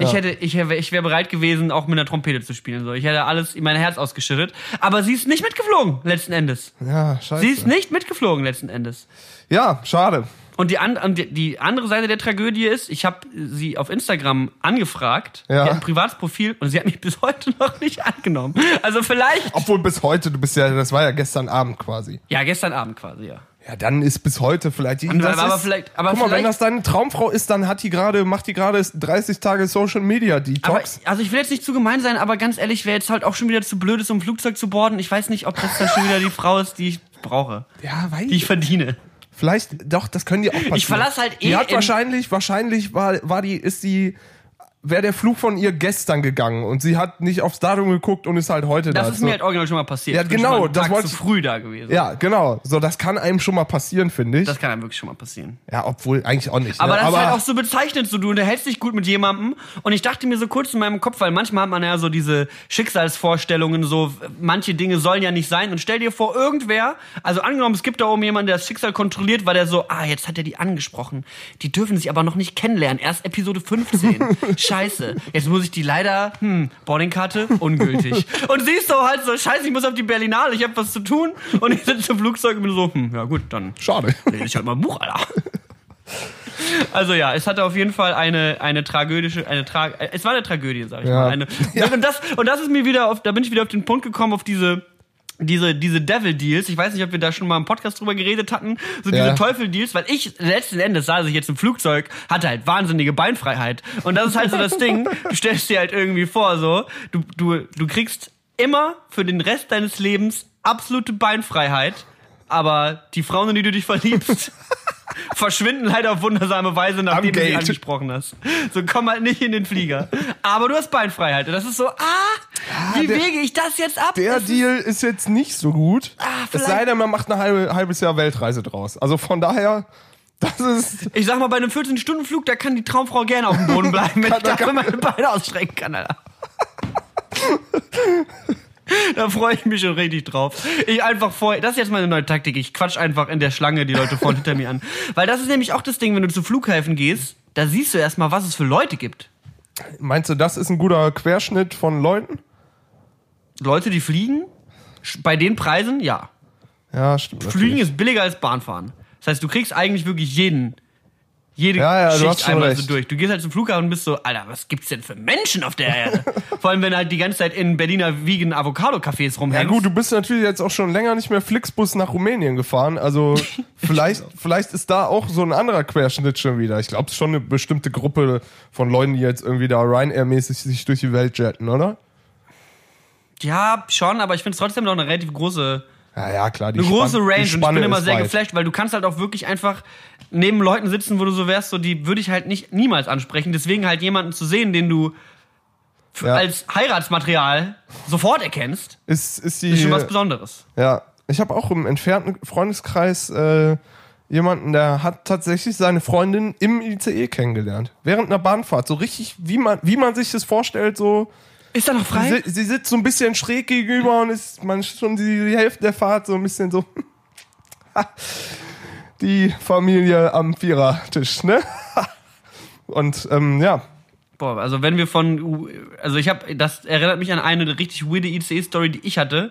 Speaker 1: Ich hätte, ich wäre ich wär bereit gewesen, auch mit einer Trompete zu spielen. So. Ich hätte alles in mein Herz ausgeschüttet. Aber sie ist nicht mitgeflogen, letzten Endes.
Speaker 2: Ja, scheiße.
Speaker 1: Sie ist nicht mitgeflogen, letzten Endes.
Speaker 2: ja, schade.
Speaker 1: Und die, an, die, andere Seite der Tragödie ist, ich habe sie auf Instagram angefragt,
Speaker 2: Ja.
Speaker 1: ein Privatsprofil und sie hat mich bis heute noch nicht angenommen. Also vielleicht,
Speaker 2: Obwohl bis heute, du bist ja, das war ja gestern Abend quasi.
Speaker 1: ja, gestern Abend quasi, ja.
Speaker 2: Ja, dann ist bis heute vielleicht.
Speaker 1: Und-
Speaker 2: das
Speaker 1: aber
Speaker 2: ist,
Speaker 1: vielleicht- aber
Speaker 2: guck mal, wenn das deine Traumfrau ist, dann hat die gerade, macht die gerade 30 Tage Social Media
Speaker 1: Aber,
Speaker 2: Detox.
Speaker 1: also ich will jetzt nicht zu gemein sein, aber ganz ehrlich, wer jetzt halt auch schon wieder zu blöd ist, um ein Flugzeug zu boarden, ich weiß nicht, ob das dann schon wieder die Frau ist, die ich brauche,
Speaker 2: ja, weiß
Speaker 1: die ich verdiene.
Speaker 2: Vielleicht, doch, das können die auch passieren.
Speaker 1: Ich verlasse halt eh
Speaker 2: Die hat
Speaker 1: in-
Speaker 2: wahrscheinlich, wahrscheinlich war, war die, ist die, wäre der Flug von ihr gestern gegangen und sie hat nicht aufs Datum geguckt und ist halt heute da.
Speaker 1: Das ist
Speaker 2: So-
Speaker 1: mir halt original schon mal passiert.
Speaker 2: Ja, genau, das wollte
Speaker 1: zu früh da gewesen.
Speaker 2: Ja, genau. So, das kann einem schon mal passieren, finde ich.
Speaker 1: Das kann einem wirklich schon mal passieren.
Speaker 2: ja, obwohl eigentlich auch nicht.
Speaker 1: Aber
Speaker 2: ne?
Speaker 1: das ist halt auch so bezeichnend, so du unterhältst dich gut mit jemandem und ich dachte mir so kurz in meinem Kopf, weil manchmal hat man ja so diese Schicksalsvorstellungen, so manche Dinge sollen ja nicht sein und stell dir vor, irgendwer, also angenommen, es gibt da oben jemanden, der das Schicksal kontrolliert, weil der so, ah, jetzt hat er die angesprochen, die dürfen sich aber noch nicht kennenlernen, erst Episode 15, scheiße, jetzt muss ich die leider, hm, Boardingkarte, ungültig. Und siehst du halt so, scheiße, ich muss auf die Berlinale, ich habe was zu tun und ich sitze im Flugzeug und bin so, hm, ja gut, dann
Speaker 2: Schade.
Speaker 1: lese ich halt mal ein Buch, Alter. Also ja, es hatte auf jeden Fall eine eine tragödische eine Tra es war eine Tragödie, sag ich
Speaker 2: Ja.
Speaker 1: mal. Eine, Und das und das ist mir wieder auf da bin ich wieder auf den Punkt gekommen auf diese diese diese Devil Deals. Ich weiß nicht, ob wir da schon mal im Podcast drüber geredet hatten, so diese
Speaker 2: Ja.
Speaker 1: Teufel Deals, weil ich letzten Endes saß ich jetzt im Flugzeug, hatte halt wahnsinnige Beinfreiheit und das ist halt so das Ding. Du stellst dir halt irgendwie vor so, du du du kriegst immer für den Rest deines Lebens absolute Beinfreiheit, aber die Frauen, in die du dich verliebst, verschwinden leider auf wundersame Weise, nachdem du sie angesprochen hast. So komm halt nicht in den Flieger. Aber du hast Beinfreiheit. Und das ist so, ah, wie
Speaker 2: der-
Speaker 1: wege ich das jetzt ab?
Speaker 2: Der
Speaker 1: das
Speaker 2: Deal ist jetzt nicht so gut.
Speaker 1: Ah,
Speaker 2: es sei denn, man macht ein halbe, halbes Jahr Weltreise draus. Also von daher, Das ist.
Speaker 1: Ich sag mal, bei einem 14-Stunden-Flug, da kann die Traumfrau gerne auf dem Boden bleiben, wenn ich
Speaker 2: da
Speaker 1: dafür meine Beine ausstrecken kann, Alter. Da freue ich mich schon richtig drauf. Ich einfach vor, das ist jetzt meine neue Taktik. Ich quatsch einfach in der Schlange die Leute vor und hinter mir an. Weil das ist nämlich auch das Ding, wenn du zu Flughäfen gehst, da siehst du erstmal, was es für Leute gibt.
Speaker 2: Meinst du, das ist ein guter Querschnitt von Leuten?
Speaker 1: Leute, die fliegen, bei den Preisen, ja.
Speaker 2: Ja, stimmt.
Speaker 1: Fliegen
Speaker 2: natürlich.
Speaker 1: ist billiger als Bahnfahren. Das heißt, du kriegst eigentlich wirklich jeden, jede
Speaker 2: Ja, ja,
Speaker 1: Schicht einmal
Speaker 2: recht.
Speaker 1: so durch. Du gehst halt zum Flughafen und bist so, Alter, was gibt's denn für Menschen auf der Erde? Vor allem, wenn du halt die ganze Zeit in Berliner Vegan Avocado-Cafés
Speaker 2: Ja
Speaker 1: rumhängst.
Speaker 2: gut, du bist natürlich jetzt auch schon länger nicht mehr Flixbus nach Rumänien gefahren. Also vielleicht, vielleicht ist da auch so ein anderer Querschnitt schon wieder. Ich glaube, es ist schon eine bestimmte Gruppe von Leuten, die jetzt irgendwie da Ryanair-mäßig sich durch die Welt jetten, oder?
Speaker 1: Ja, schon, aber ich finde es trotzdem noch eine relativ große,
Speaker 2: Ja, ja, klar. Die
Speaker 1: eine große
Speaker 2: die
Speaker 1: Range und ich bin immer sehr
Speaker 2: weit.
Speaker 1: geflasht, weil du kannst halt auch wirklich einfach neben Leuten sitzen, wo du so wärst, so die würde ich halt nicht niemals ansprechen. Deswegen halt jemanden zu sehen, den du
Speaker 2: Ja.
Speaker 1: als Heiratsmaterial sofort erkennst,
Speaker 2: Ist, ist die,
Speaker 1: ist schon was Besonderes.
Speaker 2: Ja, ich habe auch im entfernten Freundeskreis äh, jemanden, der hat tatsächlich seine Freundin im ICE kennengelernt. Während einer Bahnfahrt. So richtig, wie man, wie man sich das vorstellt, so.
Speaker 1: Ist da noch frei?
Speaker 2: Sie, sie sitzt so ein bisschen schräg gegenüber und ist man schon die, die Hälfte der Fahrt so ein bisschen so. die Familie am Vierertisch, ne? und ähm, ja,
Speaker 1: Boah, also wenn wir von, also ich habe, das erinnert mich an eine richtig weirde ICE-Story, die ich hatte.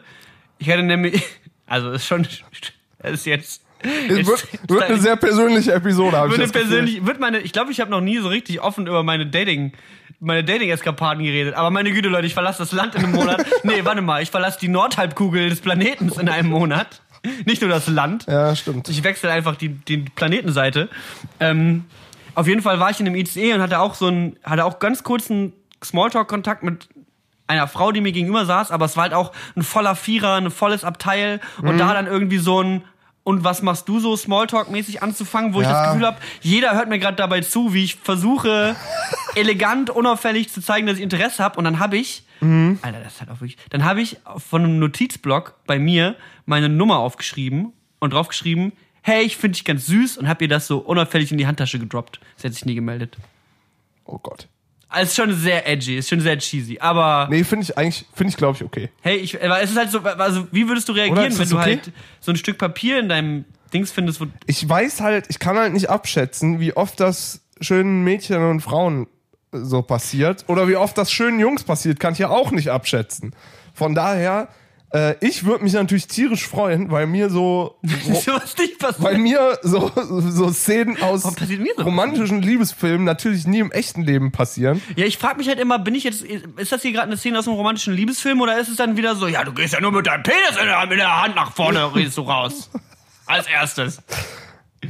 Speaker 1: Ich hatte nämlich, also ist schon, das ist jetzt,
Speaker 2: es
Speaker 1: jetzt
Speaker 2: wird, wird eine sehr persönliche Episode, habe ich das
Speaker 1: persönlich, wird meine, ich glaube, ich habe noch nie so richtig offen über meine Dating, meine Dating-Eskapaden geredet. Aber meine Güte, Leute, ich verlasse das Land in einem Monat. nee, warte mal, ich verlasse die Nordhalbkugel des Planetens in einem Monat. Nicht nur das Land.
Speaker 2: Ja, stimmt.
Speaker 1: Ich wechsle einfach die, die Planetenseite. Ähm, auf jeden Fall war ich in einem ICE und hatte auch so einen, hatte auch ganz kurzen Smalltalk-Kontakt mit einer Frau, die mir gegenüber saß, aber es war halt auch ein voller Vierer, ein volles Abteil und da dann irgendwie so ein und was machst du so Smalltalk-mäßig anzufangen, wo ich
Speaker 2: Ja.
Speaker 1: das Gefühl habe, jeder hört mir gerade dabei zu, wie ich versuche, elegant, unauffällig zu zeigen, dass ich Interesse habe. Und dann habe ich, Alter, das ist halt auch wirklich, dann habe ich von einem Notizblock bei mir meine Nummer aufgeschrieben und draufgeschrieben, hey, ich finde dich ganz süß und habe ihr das so unauffällig in die Handtasche gedroppt. Sie hat sich nie gemeldet.
Speaker 2: Oh Gott.
Speaker 1: Also ist schon sehr edgy, ist schon sehr cheesy, aber
Speaker 2: Nee, finde ich eigentlich, finde ich glaube ich okay.
Speaker 1: hey, ich, aber es ist halt so, also wie würdest du reagieren, wenn du
Speaker 2: okay?
Speaker 1: halt so ein Stück Papier in deinem Dings findest, wo
Speaker 2: ich weiß halt, ich kann halt nicht abschätzen, wie oft das schönen Mädchen und Frauen so passiert oder wie oft das schönen Jungs passiert, kann ich ja auch nicht abschätzen. Von daher, äh, ich würde mich natürlich tierisch freuen, weil mir so,
Speaker 1: nicht passiert.
Speaker 2: weil mir so, so Szenen aus
Speaker 1: sowas
Speaker 2: romantischen Liebesfilmen natürlich nie im echten Leben passieren.
Speaker 1: Ja, ich frage mich halt immer, bin ich jetzt, ist das hier gerade eine Szene aus einem romantischen Liebesfilm oder ist es dann wieder so, ja, du gehst ja nur mit deinem Penis in der, mit der Hand nach vorne, redest du raus. Als erstes.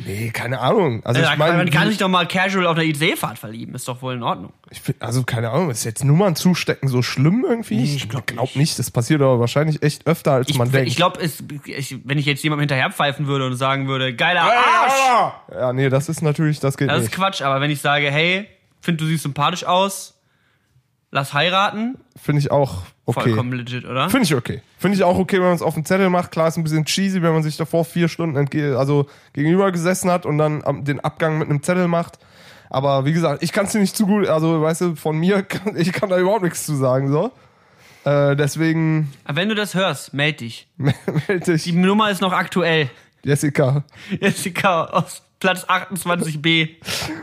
Speaker 2: Nee, keine Ahnung. Also
Speaker 1: Ja,
Speaker 2: ich meine,
Speaker 1: man kann sich doch mal casual auf einer ICE-Fahrt verlieben, ist doch wohl in Ordnung.
Speaker 2: Ich find, also keine Ahnung, ist jetzt Nummern zustecken so schlimm irgendwie?
Speaker 1: Nee,
Speaker 2: ich
Speaker 1: ich glaub
Speaker 2: glaub nicht. Das passiert aber wahrscheinlich echt öfter, als
Speaker 1: Ich,
Speaker 2: man denkt.
Speaker 1: ich glaube, wenn ich jetzt jemandem hinterherpfeifen würde und sagen würde, geiler Arsch,
Speaker 2: Ja, nee, das ist natürlich, das geht
Speaker 1: das ist
Speaker 2: nicht.
Speaker 1: Quatsch, aber wenn ich sage, hey, find du siehst sympathisch aus, lass heiraten,
Speaker 2: Finde ich auch okay.
Speaker 1: vollkommen legit, oder?
Speaker 2: Finde ich okay. Finde ich auch okay, wenn man es auf den Zettel macht. Klar, ist ein bisschen cheesy, wenn man sich davor vier Stunden entge also gegenüber gesessen hat und dann den Abgang mit einem Zettel macht. Aber wie gesagt, ich kann es dir nicht zu gut, also weißt du, von mir, kann, ich kann da überhaupt nichts zu sagen, so. Äh, deswegen
Speaker 1: Aber wenn du das hörst, meld dich.
Speaker 2: melde
Speaker 1: Die
Speaker 2: ich
Speaker 1: Nummer ist noch aktuell.
Speaker 2: Jessica
Speaker 1: Jessica aus Platz 28b.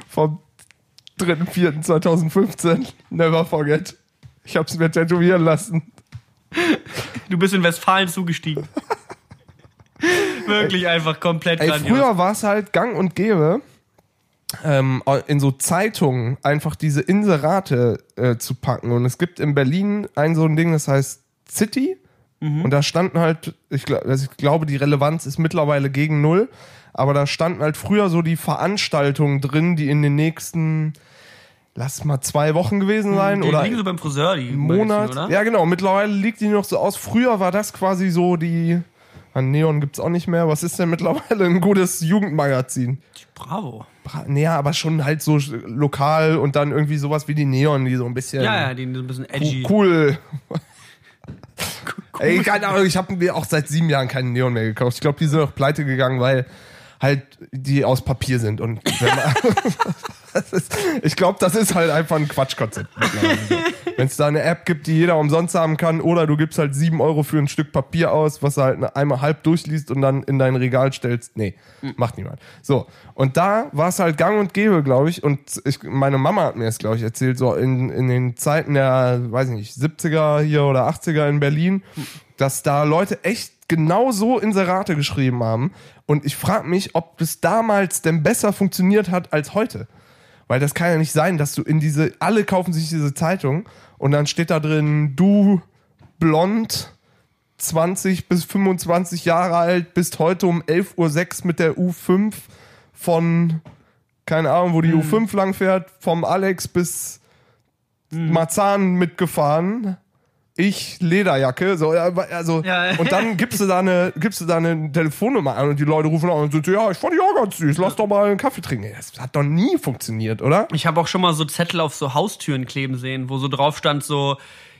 Speaker 2: vom 3.4.2015. Never forget. Ich hab's mir tätowieren lassen.
Speaker 1: Du bist in Westfalen zugestiegen. Wirklich einfach komplett
Speaker 2: Ey,
Speaker 1: grandios.
Speaker 2: früher war es halt gang und gäbe, ähm, in so Zeitungen einfach diese Inserate äh, zu packen. Und es gibt in Berlin ein so ein Ding, das heißt City. Und da standen halt, ich, glaub, also ich glaube, die Relevanz ist mittlerweile gegen null. Aber da standen halt früher so die Veranstaltungen drin, die in den nächsten, lass mal zwei Wochen gewesen sein.
Speaker 1: die
Speaker 2: oder
Speaker 1: liegen so beim Friseur, die
Speaker 2: Monat.
Speaker 1: Oder?
Speaker 2: Ja, genau. Mittlerweile liegt die noch so aus. Früher war das quasi so die. An Neon gibt's auch nicht mehr. Was ist denn mittlerweile ein gutes Jugendmagazin?
Speaker 1: Bravo.
Speaker 2: Bra- Nee, aber schon halt so lokal und dann irgendwie sowas wie die Neon, die so ein bisschen
Speaker 1: Ja, ja, die sind ein bisschen edgy.
Speaker 2: cool. Ey, keine Ahnung, ich habe mir auch seit sieben Jahren keinen Neon mehr gekauft. Ich glaube, die sind auch pleite gegangen, weil halt, die aus Papier sind. Und wenn man, ist, ich glaube, das ist halt einfach ein Quatschkonzept. Wenn es da eine App gibt, die jeder umsonst haben kann, oder du gibst halt sieben Euro für ein Stück Papier aus, was du halt einmal halb durchliest und dann in dein Regal stellst. Nee, macht niemand. So, und da war es halt gang und gäbe, glaube ich. Und ich, meine Mama hat mir das, glaube ich, erzählt, so in, in den Zeiten der, weiß ich nicht, 70er hier oder 80er in Berlin, dass da Leute echt genau so Inserate geschrieben haben. Und ich frage mich, ob es damals denn besser funktioniert hat als heute. Weil das kann ja nicht sein, dass du in diese, alle kaufen sich diese Zeitung und dann steht da drin, du blond, 20 bis 25 Jahre alt, bist heute um 11.06 Uhr mit der U5 von, keine Ahnung, wo die
Speaker 1: Hm.
Speaker 2: U5 lang fährt, vom Alex bis Marzahn mitgefahren. Ich Lederjacke, so, ja, also,
Speaker 1: Ja.
Speaker 2: und dann gibst du da eine, gibst du da eine Telefonnummer an und die Leute rufen an und sagen, ja, ich fand die auch ganz süß, lass doch mal einen Kaffee trinken. Das hat doch nie funktioniert, oder?
Speaker 1: Ich habe auch schon mal so Zettel auf so Haustüren kleben sehen, wo so drauf stand so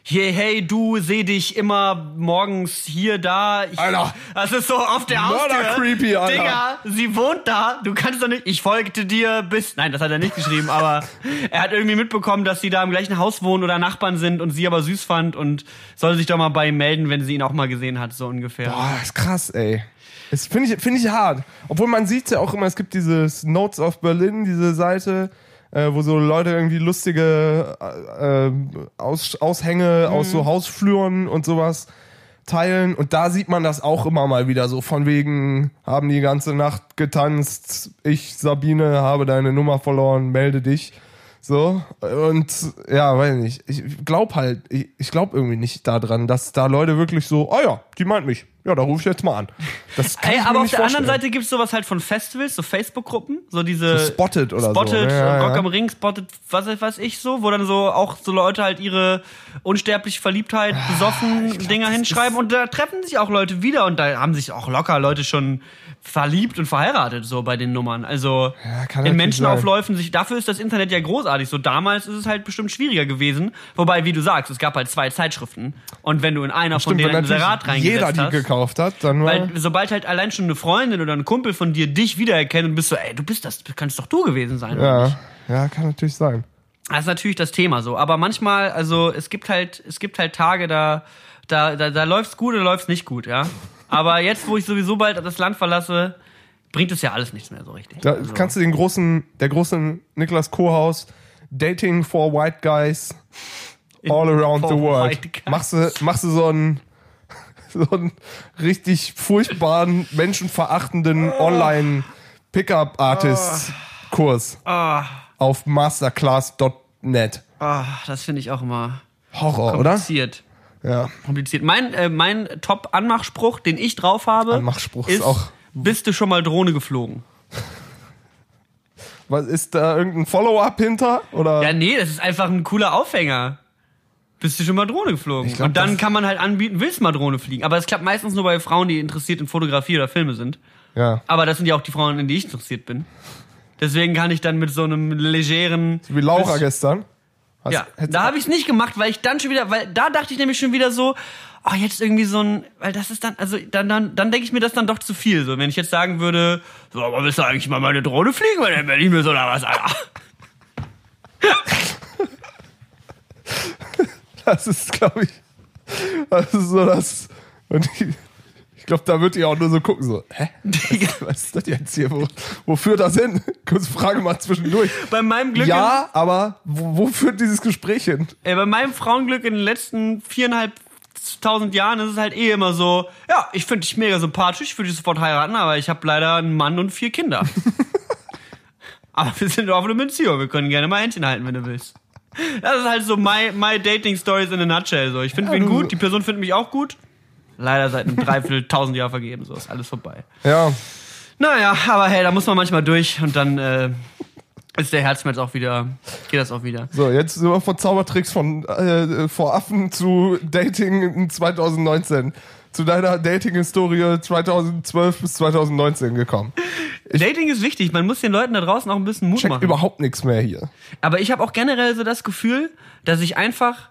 Speaker 1: Hey, hey, du seh dich immer morgens hier, da. Ich,
Speaker 2: Alter.
Speaker 1: Das ist so auf der Haustür.
Speaker 2: creepy, Alter.
Speaker 1: Digga, sie wohnt da. Du kannst doch nicht. Ich folgte dir bis. Nein, das hat er nicht geschrieben, aber er hat irgendwie mitbekommen, dass sie da im gleichen Haus wohnen oder Nachbarn sind und sie aber süß fand und soll sich doch mal bei ihm melden, wenn sie ihn auch mal gesehen hat, so ungefähr.
Speaker 2: Boah, ist krass, ey. Das finde ich, finde ich hart. Obwohl man sieht ja auch immer, es gibt dieses Notes of Berlin, diese Seite, äh, wo so Leute irgendwie lustige äh, äh, Aus, Aushänge aus so Hausfluren und sowas teilen. Und da sieht man das auch immer mal wieder so. Von wegen, haben die ganze Nacht getanzt. Ich, Sabine, habe deine Nummer verloren, melde dich. So, und ja, weiß nicht. Ich glaube halt, ich, ich glaube irgendwie nicht daran, dass da Leute wirklich so, ah ja, die meint mich. Ja, da rufe ich jetzt mal an. Das kann
Speaker 1: Ey, aber auf der anderen. Seite gibt's sowas halt von Festivals, so Facebook-Gruppen, so diese
Speaker 2: So Spotted oder so,
Speaker 1: Spotted,
Speaker 2: ne? Ja,
Speaker 1: Rock
Speaker 2: ja.
Speaker 1: am Ring, Spotted, was weiß ich so, wo dann so auch so Leute halt ihre unsterbliche Verliebtheit besoffen Dinger hinschreiben und da treffen sich auch Leute wieder und da haben sich auch locker Leute schon verliebt und verheiratet so bei den Nummern. Also
Speaker 2: Ja,
Speaker 1: in Menschenaufläufen sich dafür ist das Internet ja großartig. So damals ist es halt bestimmt schwieriger gewesen, wobei wie du sagst, es gab halt zwei Zeitschriften und wenn du in einer von
Speaker 2: Stimmt,
Speaker 1: denen
Speaker 2: wenn
Speaker 1: ein Inserat reingesetzt
Speaker 2: jeder die
Speaker 1: hast,
Speaker 2: gekauft hat, dann war
Speaker 1: weil sobald halt allein schon eine Freundin oder ein Kumpel von dir dich wiedererkennt und bist so, ey, du bist das, kannst doch du gewesen sein.
Speaker 2: ja, ja, kann natürlich sein.
Speaker 1: Das ist natürlich das Thema so. Aber manchmal, also es gibt halt, es gibt halt Tage, da, da, da, da läuft's gut oder läuft's nicht gut, ja. Aber jetzt, wo ich sowieso bald das Land verlasse, bringt es ja alles nichts mehr so richtig.
Speaker 2: Da
Speaker 1: also,
Speaker 2: kannst du den großen, der großen Niklas Kohaus, Dating for White Guys all around the world. Machst du, machst du so einen, so einen richtig furchtbaren, menschenverachtenden Online Pickup Artist Kurs
Speaker 1: ah,
Speaker 2: auf masterclass.net.
Speaker 1: ah, das finde ich auch immer
Speaker 2: Horror, oder?
Speaker 1: Kompliziert.
Speaker 2: Ja.
Speaker 1: Kompliziert. Mein, äh, mein Top-Anmachspruch, den ich drauf habe,
Speaker 2: Anmachspruch ist
Speaker 1: ist,
Speaker 2: auch-
Speaker 1: bist du schon mal Drohne geflogen?
Speaker 2: Was ist da irgendein Follow-up hinter? Oder?
Speaker 1: Ja, nee, das ist einfach ein cooler Aufhänger. Bist du schon mal Drohne geflogen?
Speaker 2: glaub,
Speaker 1: und dann kann man halt anbieten, willst du mal Drohne fliegen. Aber es klappt meistens nur bei Frauen, die interessiert in Fotografie oder Filme sind.
Speaker 2: ja.
Speaker 1: Aber das sind ja auch die Frauen, in die ich interessiert bin. Deswegen kann ich dann mit so einem legeren.
Speaker 2: Wie Laura gestern. Hast-
Speaker 1: Ja, da habe ich es nicht gemacht, weil ich dann schon wieder, weil da dachte ich nämlich schon wieder so, oh, jetzt irgendwie so ein, weil das ist dann, also dann, dann, dann denke ich mir das dann doch zu viel. So, wenn ich jetzt sagen würde, so, aber willst du eigentlich mal meine Drohne fliegen, wenn du in Berlin bist oder was, Alter?
Speaker 2: Das ist, glaube ich, das ist so das. Und ich, ich glaube, da wird die auch nur so gucken, so, hä? Was ist das jetzt hier? Wo, wo führt das hin? Kurze Frage mal zwischendurch.
Speaker 1: Bei meinem Glück.
Speaker 2: Ja, aber wo, wo führt dieses Gespräch hin?
Speaker 1: Ey, bei meinem Frauenglück in den letzten viereinhalbtausend Jahren ist es halt eh immer so, ja, ich finde dich mega sympathisch, ich würde dich sofort heiraten, aber ich habe leider einen Mann und vier Kinder. aber wir sind auf einer Beziehung, wir können gerne mal Händchen halten, wenn du willst. Das ist halt so my, my dating stories in a nutshell. So. Ich finde
Speaker 2: Ja,
Speaker 1: ihn
Speaker 2: du-
Speaker 1: gut, die Person findet mich auch gut. Leider seit einem Dreivierteltausend Jahr vergeben, so ist alles vorbei.
Speaker 2: Ja,
Speaker 1: Naja, aber hey, da muss man manchmal durch und dann äh, ist der Herzschmerz auch wieder, geht das auch wieder.
Speaker 2: so, jetzt sind wir von Zaubertricks von äh, vor Affen zu Dating in 2019. Zu deiner Dating-Historie 2012 bis 2019 gekommen.
Speaker 1: Dating ist wichtig, man muss den Leuten da draußen auch ein bisschen Mut
Speaker 2: Check
Speaker 1: machen.
Speaker 2: überhaupt nichts mehr hier.
Speaker 1: Aber ich habe auch generell so das Gefühl, dass ich einfach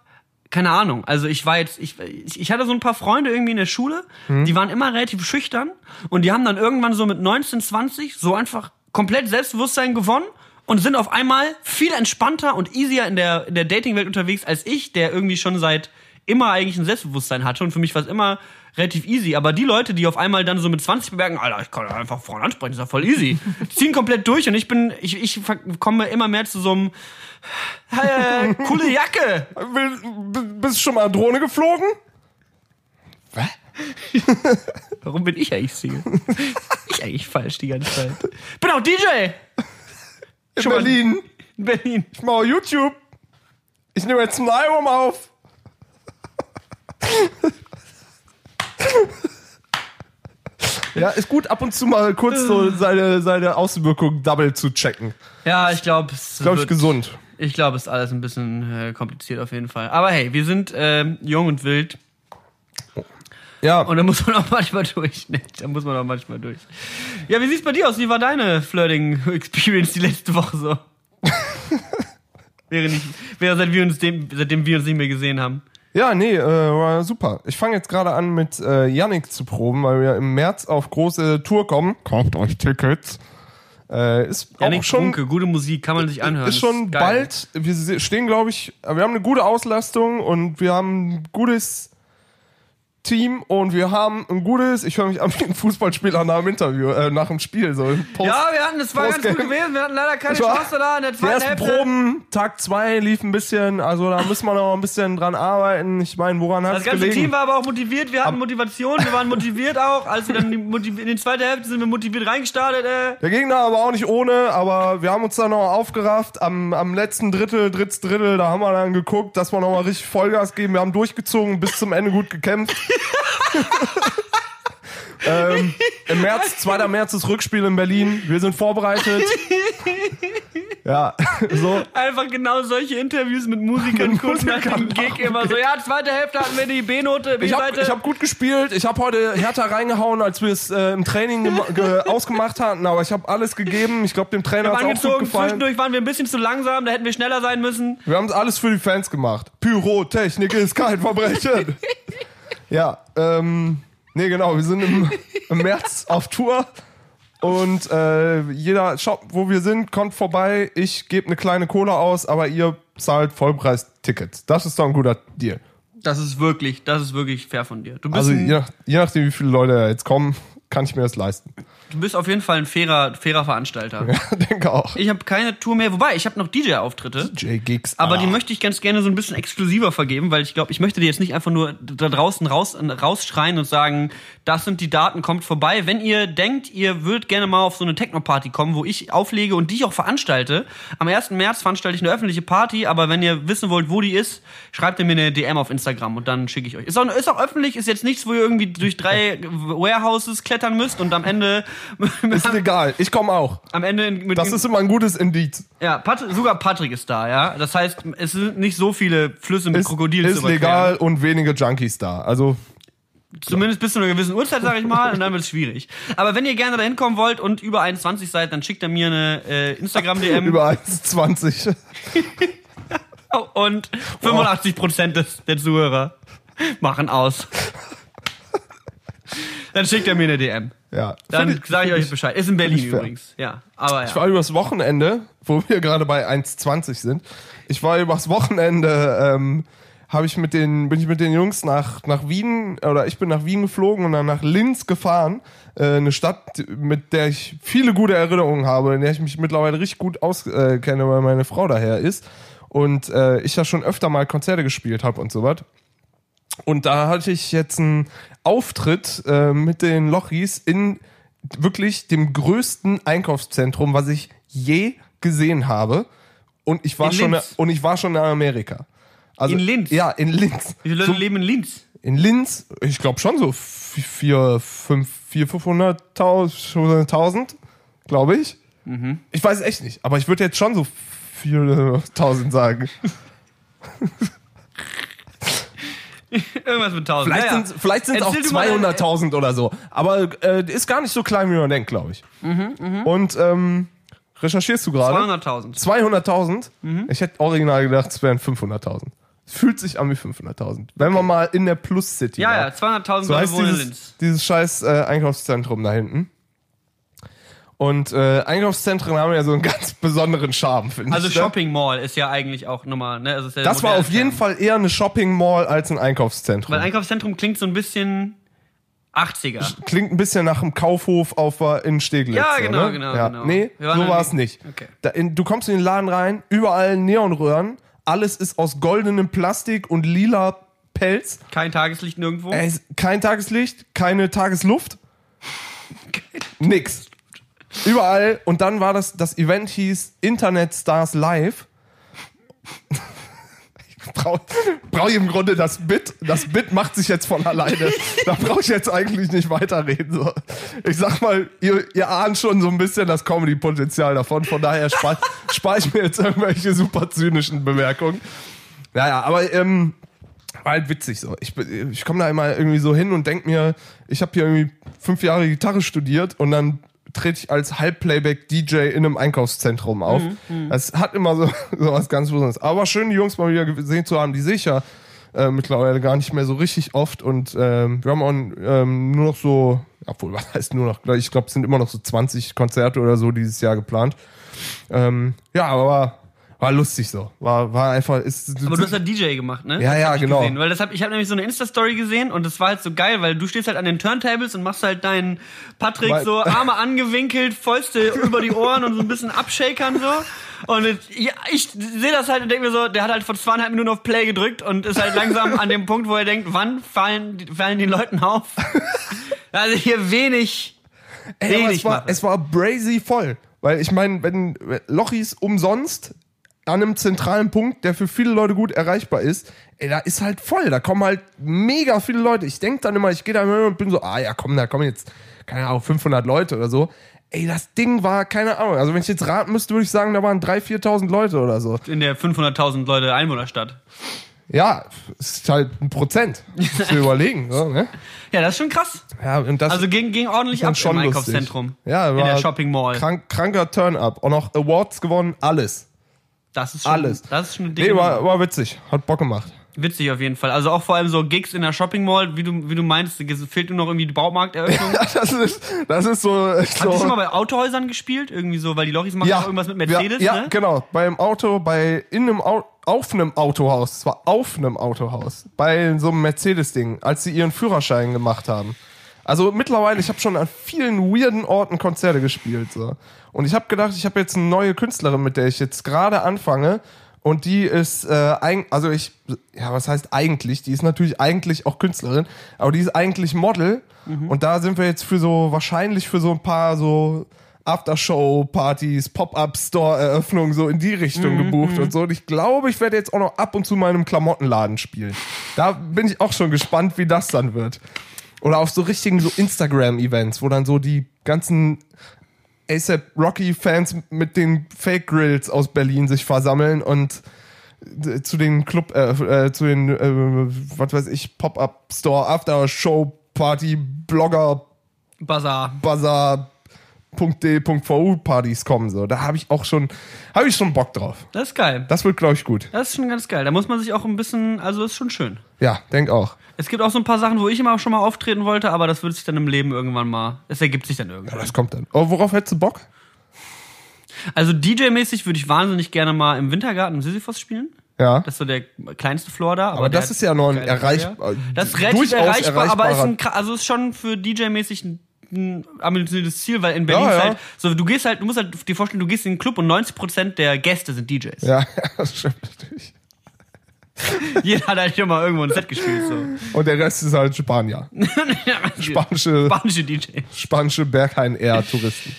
Speaker 1: keine Ahnung. Also ich war jetzt, ich, ich hatte so ein paar Freunde irgendwie in der Schule,
Speaker 2: Mhm.
Speaker 1: die waren immer relativ schüchtern und die haben dann irgendwann so mit 19, 20 so einfach komplett Selbstbewusstsein gewonnen und sind auf einmal viel entspannter und easier in der, in der Datingwelt unterwegs als ich, der irgendwie schon seit immer eigentlich ein Selbstbewusstsein hatte und für mich war es immer relativ easy. Aber die Leute, die auf einmal dann so mit 20 bemerken, Alter, ich kann einfach Frauen ansprechen, ist ja voll easy, die ziehen komplett durch und ich bin, ich, ich komme immer mehr zu so einem, äh, coole Jacke.
Speaker 2: Bist du schon mal Drohne geflogen? Was?
Speaker 1: Warum bin ich eigentlich Single? ich eigentlich falsch die ganze Zeit. Bin auch DJ
Speaker 2: In
Speaker 1: Schon mal-
Speaker 2: Berlin.
Speaker 1: in Berlin.
Speaker 2: Ich mache YouTube. Ich nehme jetzt ein Album auf. ja, ist gut, ab und zu mal kurz so seine, seine Auswirkungen double zu checken.
Speaker 1: Ja, ich glaube, es
Speaker 2: Glaube ich gesund.
Speaker 1: Ich glaube, es ist alles ein bisschen äh, kompliziert auf jeden Fall. Aber hey, wir sind ähm, jung und wild
Speaker 2: Ja,
Speaker 1: und da muss man auch manchmal durch. Ne? Da muss man auch manchmal durch. Ja, wie sieht's bei dir aus? Wie war deine Flirting-Experience die letzte Woche so? wäre nicht, wäre seit wir uns dem, seitdem wir uns nicht mehr gesehen haben.
Speaker 2: Ja, nee, äh, war super. Ich fange jetzt gerade an mit äh, Yannick zu proben, weil wir im März auf große Tour kommen. Kauft euch Tickets. Äh, ist
Speaker 1: Janik
Speaker 2: auch schon
Speaker 1: Funke, gute Musik, kann man sich anhören.
Speaker 2: ist schon
Speaker 1: geil.
Speaker 2: bald. Wir stehen, glaube ich, wir haben eine gute Auslastung und wir haben ein gutes Team und wir haben ein gutes, ich höre mich an wie ein Fußballspieler nach dem Interview, äh, nach dem Spiel, so Post.
Speaker 1: Ja, wir hatten, das war ganz gut gewesen. Wir hatten leider keine
Speaker 2: Das war-
Speaker 1: Chance da in der
Speaker 2: Die
Speaker 1: zweiten
Speaker 2: ersten
Speaker 1: Hälfte.
Speaker 2: Proben, Tag zwei lief ein bisschen, also da müssen wir noch ein bisschen dran arbeiten. Ich meine, woran hat
Speaker 1: Das
Speaker 2: es
Speaker 1: ganze
Speaker 2: gelegen?
Speaker 1: Team war aber auch motiviert. Wir hatten Motivation. Wir waren motiviert auch. Als wir dann die in die zweite Hälfte sind wir motiviert reingestartet. Äh.
Speaker 2: Der Gegner aber auch nicht ohne, aber wir haben uns dann noch aufgerafft. Am, am letzten Drittel, drittes Drittel, da haben wir dann geguckt, dass wir noch mal richtig Vollgas geben. Wir haben durchgezogen, bis zum Ende gut gekämpft. Ähm, Im März, 2. März ist Rückspiel in Berlin. Wir sind vorbereitet. Ja, so.
Speaker 1: Einfach genau solche Interviews mit Musikern
Speaker 2: Mit
Speaker 1: kurz nach dem Gig immer so. Ja, zweite Hälfte hatten wir die B-Note,
Speaker 2: Ich habe hab gut gespielt. Ich habe heute härter reingehauen, als wir es äh, im Training gema- ge ausgemacht hatten. Aber ich habe alles gegeben. Ich glaube, dem Trainer hat es auch gut
Speaker 1: angezogen.
Speaker 2: gefallen.
Speaker 1: Zwischendurch waren wir ein bisschen zu langsam. Da hätten wir schneller sein müssen.
Speaker 2: Wir haben es alles für die Fans gemacht. Pyrotechnik ist kein Verbrechen. Ja, ähm, nee, genau. Wir sind im, im März auf Tour. Und äh, jeder, schaut, wo wir sind, kommt vorbei. Ich gebe eine kleine Kohle aus, aber ihr zahlt Vollpreis-Tickets. Das ist doch ein guter Deal.
Speaker 1: Das ist wirklich, das ist wirklich fair von dir.
Speaker 2: Also je, nach, je nachdem, wie viele Leute jetzt kommen, kann ich mir das leisten.
Speaker 1: Du bist auf jeden Fall ein fairer, fairer Veranstalter.
Speaker 2: Denke auch.
Speaker 1: Ich habe keine Tour mehr. Wobei, ich habe noch DJ-Auftritte.
Speaker 2: J-Gigs.
Speaker 1: Aber
Speaker 2: ah.
Speaker 1: die möchte ich ganz gerne so ein bisschen exklusiver vergeben, weil ich glaube, ich möchte die jetzt nicht einfach nur da draußen raus, rausschreien und sagen, das sind die Daten, kommt vorbei. Wenn ihr denkt, ihr würdet gerne mal auf so eine Techno-Party kommen, wo ich auflege und die ich auch veranstalte, am 1. März veranstalte ich eine öffentliche Party, aber wenn ihr wissen wollt, wo die ist, schreibt ihr mir eine DM auf Instagram und dann schicke ich euch. Ist auch, ist auch öffentlich, ist jetzt nichts, wo ihr irgendwie durch drei Warehouses klettern müsst und am Ende,
Speaker 2: Ist egal. Ich komme auch.
Speaker 1: am Ende mit
Speaker 2: Das ist immer ein gutes Indiz.
Speaker 1: ja, Pat sogar Patrick ist da, ja. Das heißt, es sind nicht so viele Flüsse mit
Speaker 2: Ist,
Speaker 1: Krokodilen
Speaker 2: ist
Speaker 1: zu überqueren.
Speaker 2: legal und wenige Junkies da. Also
Speaker 1: Zumindest bis zu einer gewissen Uhrzeit, sag ich mal, und dann wird es schwierig. Aber wenn ihr gerne dahin kommen wollt und über 21 seid, dann schickt er mir eine äh, Instagram-DM
Speaker 2: über 1,20.
Speaker 1: und 85% des, der Zuhörer machen aus. Dann schickt er mir eine DM.
Speaker 2: Ja.
Speaker 1: Dann
Speaker 2: ich-
Speaker 1: sage ich euch Bescheid. Ist in Berlin
Speaker 2: ich
Speaker 1: übrigens. Ja, aber
Speaker 2: Ich
Speaker 1: ja.
Speaker 2: war übers Wochenende, wo wir gerade bei 1,20 sind. Ich war übers Wochenende, ähm, habe ich mit den, bin ich mit den Jungs nach, nach Wien, oder ich bin nach Wien geflogen und dann nach Linz gefahren. Äh, eine Stadt, mit der ich viele gute Erinnerungen habe, in der ich mich mittlerweile richtig gut auskenne, äh, weil meine Frau daher ist. Und äh, ich ja schon öfter mal Konzerte gespielt habe und so was. Und da hatte ich jetzt einen Auftritt äh, mit den Lochis in wirklich dem größten Einkaufszentrum, was ich je gesehen habe. Und ich war
Speaker 1: In
Speaker 2: schon
Speaker 1: Linz?
Speaker 2: und ich war schon in Amerika. Also,
Speaker 1: In Linz?
Speaker 2: Ja, in Linz.
Speaker 1: Wie viele Leute
Speaker 2: So,
Speaker 1: leben in Linz?
Speaker 2: in Linz, ich glaube schon so vier, fünf, vier, 500.000, glaube ich.
Speaker 1: Mhm.
Speaker 2: Ich weiß es echt nicht, aber ich würde jetzt schon so 4.000 sagen.
Speaker 1: Irgendwas mit 1000.
Speaker 2: Vielleicht
Speaker 1: naja.
Speaker 2: sind vielleicht sind es auch
Speaker 1: Erzähl du mal,
Speaker 2: 200.000 oder so. Aber äh, ist gar nicht so klein, wie man denkt, glaube ich. Und ähm, recherchierst du gerade?
Speaker 1: 200.000.
Speaker 2: 200.000? Ich hätte original gedacht, es wären 500.000. Fühlt sich an wie 500.000. Wenn man mal in der Plus City
Speaker 1: Ja,
Speaker 2: war.
Speaker 1: ja, 200.000
Speaker 2: So
Speaker 1: Leute
Speaker 2: heißt
Speaker 1: wohnen in
Speaker 2: dieses,
Speaker 1: Linz.
Speaker 2: dieses scheiß äh, Einkaufszentrum da hinten. Und äh, Einkaufszentren haben ja so einen ganz besonderen Charme, finde
Speaker 1: Also
Speaker 2: ich. ne?
Speaker 1: Shopping Mall ist ja eigentlich auch nochmal, ne? Also ja
Speaker 2: Das war auf jeden. Fall eher eine Shopping Mall als ein Einkaufszentrum.
Speaker 1: Weil Einkaufszentrum klingt so ein bisschen 80er.
Speaker 2: Klingt ein bisschen nach einem Kaufhof auf in Steglitz.
Speaker 1: Ja, genau,
Speaker 2: ne?
Speaker 1: genau,
Speaker 2: ja.
Speaker 1: genau.
Speaker 2: Nee, so war es nicht.
Speaker 1: Okay.
Speaker 2: Da in, du kommst in den Laden rein, überall Neonröhren, alles ist aus goldenem Plastik und lila Pelz.
Speaker 1: Kein Tageslicht nirgendwo.
Speaker 2: Ist kein Tageslicht, keine Tagesluft. Nix. Überall. Und dann war das, das Event hieß Internet Stars Live. Brauche brauch ich im Grunde das Bit. Das Bit macht sich jetzt von alleine. Da brauche ich jetzt eigentlich nicht weiterreden. So. Ich sag mal, ihr, ihr ahnt schon so ein bisschen das Comedy-Potenzial davon. Von daher spare spar ich mir jetzt irgendwelche super zynischen Bemerkungen. Ja, ja, aber ähm, war halt witzig so. Ich, ich komme da immer irgendwie so hin und denk mir, ich habe hier irgendwie fünf Jahre Gitarre studiert und dann trete ich als Halbplayback-DJ in einem Einkaufszentrum auf. Das hat immer so, so was ganz Besonderes. Aber schön, die Jungs mal wieder gesehen zu haben, die sehe ich ja äh, mittlerweile gar nicht mehr so richtig oft und ähm, wir haben auch ähm, nur noch so, obwohl, was heißt nur noch, ich glaube, es sind immer noch so 20 Konzerte oder so dieses Jahr geplant. Ähm, ja, aber war, lustig so. War, war einfach, ist,
Speaker 1: Aber du hast ja DJ gemacht, ne?
Speaker 2: Ja,
Speaker 1: Das
Speaker 2: ja,
Speaker 1: ich
Speaker 2: genau.
Speaker 1: Gesehen. Weil das hab, ich habe nämlich so eine Insta-Story gesehen und das war halt so geil, weil du stehst halt an den Turntables und machst halt deinen Patrick
Speaker 2: Weil-
Speaker 1: so Arme angewinkelt, Fäuste über die Ohren und so ein bisschen abshakern so. Und ja, ich sehe das halt und denke mir so, der hat halt vor zweieinhalb Minuten auf Play gedrückt und ist halt langsam an dem Punkt, wo er denkt, wann fallen, die- fallen den Leuten auf? Also hier wenig,
Speaker 2: Ey,
Speaker 1: wenig
Speaker 2: es war, es war brazy voll. Weil ich meine, wenn Lochis umsonst an einem zentralen Punkt, der für viele Leute gut erreichbar ist, ey, da ist halt voll. Da kommen halt mega viele Leute. Ich denk dann immer, ich gehe da immer und bin so, ah ja, komm, da kommen jetzt, keine Ahnung, 500 Leute oder so. Ey, das Ding war, keine Ahnung, also wenn ich jetzt raten müsste, würde ich sagen, da waren 3.000, 4.000 Leute oder so.
Speaker 1: in der 500.000 Leute Einwohnerstadt.
Speaker 2: Ja, ist halt ein Prozent. Musst du überlegen, so, ne?
Speaker 1: Ja, das ist schon krass.
Speaker 2: Ja, und das
Speaker 1: Also ging, ging ordentlich ab
Speaker 2: schon
Speaker 1: im
Speaker 2: lustig.
Speaker 1: Einkaufszentrum.
Speaker 2: Ja,
Speaker 1: in der Shopping Mall.
Speaker 2: Krank, kranker Turn-up. Auch noch Awards gewonnen, alles.
Speaker 1: Das ist schon,
Speaker 2: Alles.
Speaker 1: Das ist schon.
Speaker 2: Nee, war, war witzig. Hat Bock gemacht.
Speaker 1: Witzig auf jeden Fall. Also auch vor allem so Gigs in der Shopping Mall, wie du, wie du meinst, fehlt nur noch irgendwie die Baumarkteröffnung.
Speaker 2: Ja, das ist, das ist so.
Speaker 1: Habt ihr schon
Speaker 2: so
Speaker 1: mal bei Autohäusern gespielt? Irgendwie so, weil die Lochis machen
Speaker 2: ja,
Speaker 1: auch irgendwas mit Mercedes,
Speaker 2: ja, ja,
Speaker 1: ne?
Speaker 2: genau. Beim Auto, bei in einem Au auf einem Autohaus. Es war auf einem Autohaus. Bei so einem Mercedes-Ding, als sie ihren Führerschein gemacht haben. Also mittlerweile, ich habe schon an vielen weirden Orten Konzerte gespielt. So. Und ich habe gedacht, ich habe jetzt eine neue Künstlerin, mit der ich jetzt gerade anfange. Und die ist, äh, also ich, ja, was heißt eigentlich? Die ist natürlich eigentlich auch Künstlerin, aber die ist eigentlich Model. Und da sind wir jetzt für so, wahrscheinlich für so ein paar so Aftershow-Partys, Pop-Up-Store-Eröffnungen so in die Richtung gebucht und so. Und ich glaube, ich werde jetzt auch noch ab und zu mal in einem Klamottenladen spielen. Da bin ich auch schon gespannt, wie das dann wird. Oder auf so richtigen so Instagram-Events, wo dann so die ganzen ASAP Rocky-Fans mit den Fake Grills aus Berlin sich versammeln und äh, zu den Club, äh, äh, zu den, äh, was weiß ich, Pop-Up-Store, After-Show-Party, Blogger,
Speaker 1: Bazaar.
Speaker 2: Bazaar.de.vu Partys kommen so. Da habe ich auch schon, habe ich schon Bock drauf.
Speaker 1: Das ist geil.
Speaker 2: Das wird, glaube ich, gut.
Speaker 1: Das ist schon ganz geil. Da muss man sich auch ein bisschen, also ist schon schön.
Speaker 2: Ja, denk auch.
Speaker 1: Es gibt auch so ein paar Sachen, wo ich immer schon mal auftreten wollte, aber das wird sich dann im Leben irgendwann mal, es ergibt sich dann irgendwann.
Speaker 2: Das kommt dann. Oh, worauf hättest du Bock?
Speaker 1: Also DJ-mäßig würde ich wahnsinnig gerne mal im Wintergarten im Sisyphos spielen.
Speaker 2: Ja.
Speaker 1: Das ist so der kleinste Floor da.
Speaker 2: Aber das
Speaker 1: der
Speaker 2: ist ja noch ein
Speaker 1: geile
Speaker 2: erreich-
Speaker 1: Flyer. Das ist relativ
Speaker 2: durchaus
Speaker 1: erreichbar, aber ist, ein, also ist schon für DJ-mäßig ein, ein ambitioniertes Ziel, weil in Berlin
Speaker 2: Ja,
Speaker 1: ist
Speaker 2: ja.
Speaker 1: halt, so du gehst halt, du musst halt dir vorstellen, du gehst in den Club und 90% der Gäste sind DJs.
Speaker 2: Ja, das stimmt natürlich.
Speaker 1: Jeder hat halt schon mal irgendwo ein Set gespielt, so.
Speaker 2: Und der Rest ist halt Spanier. Spanische,
Speaker 1: Spanische DJs.
Speaker 2: spanische Berghain-Air-Touristen.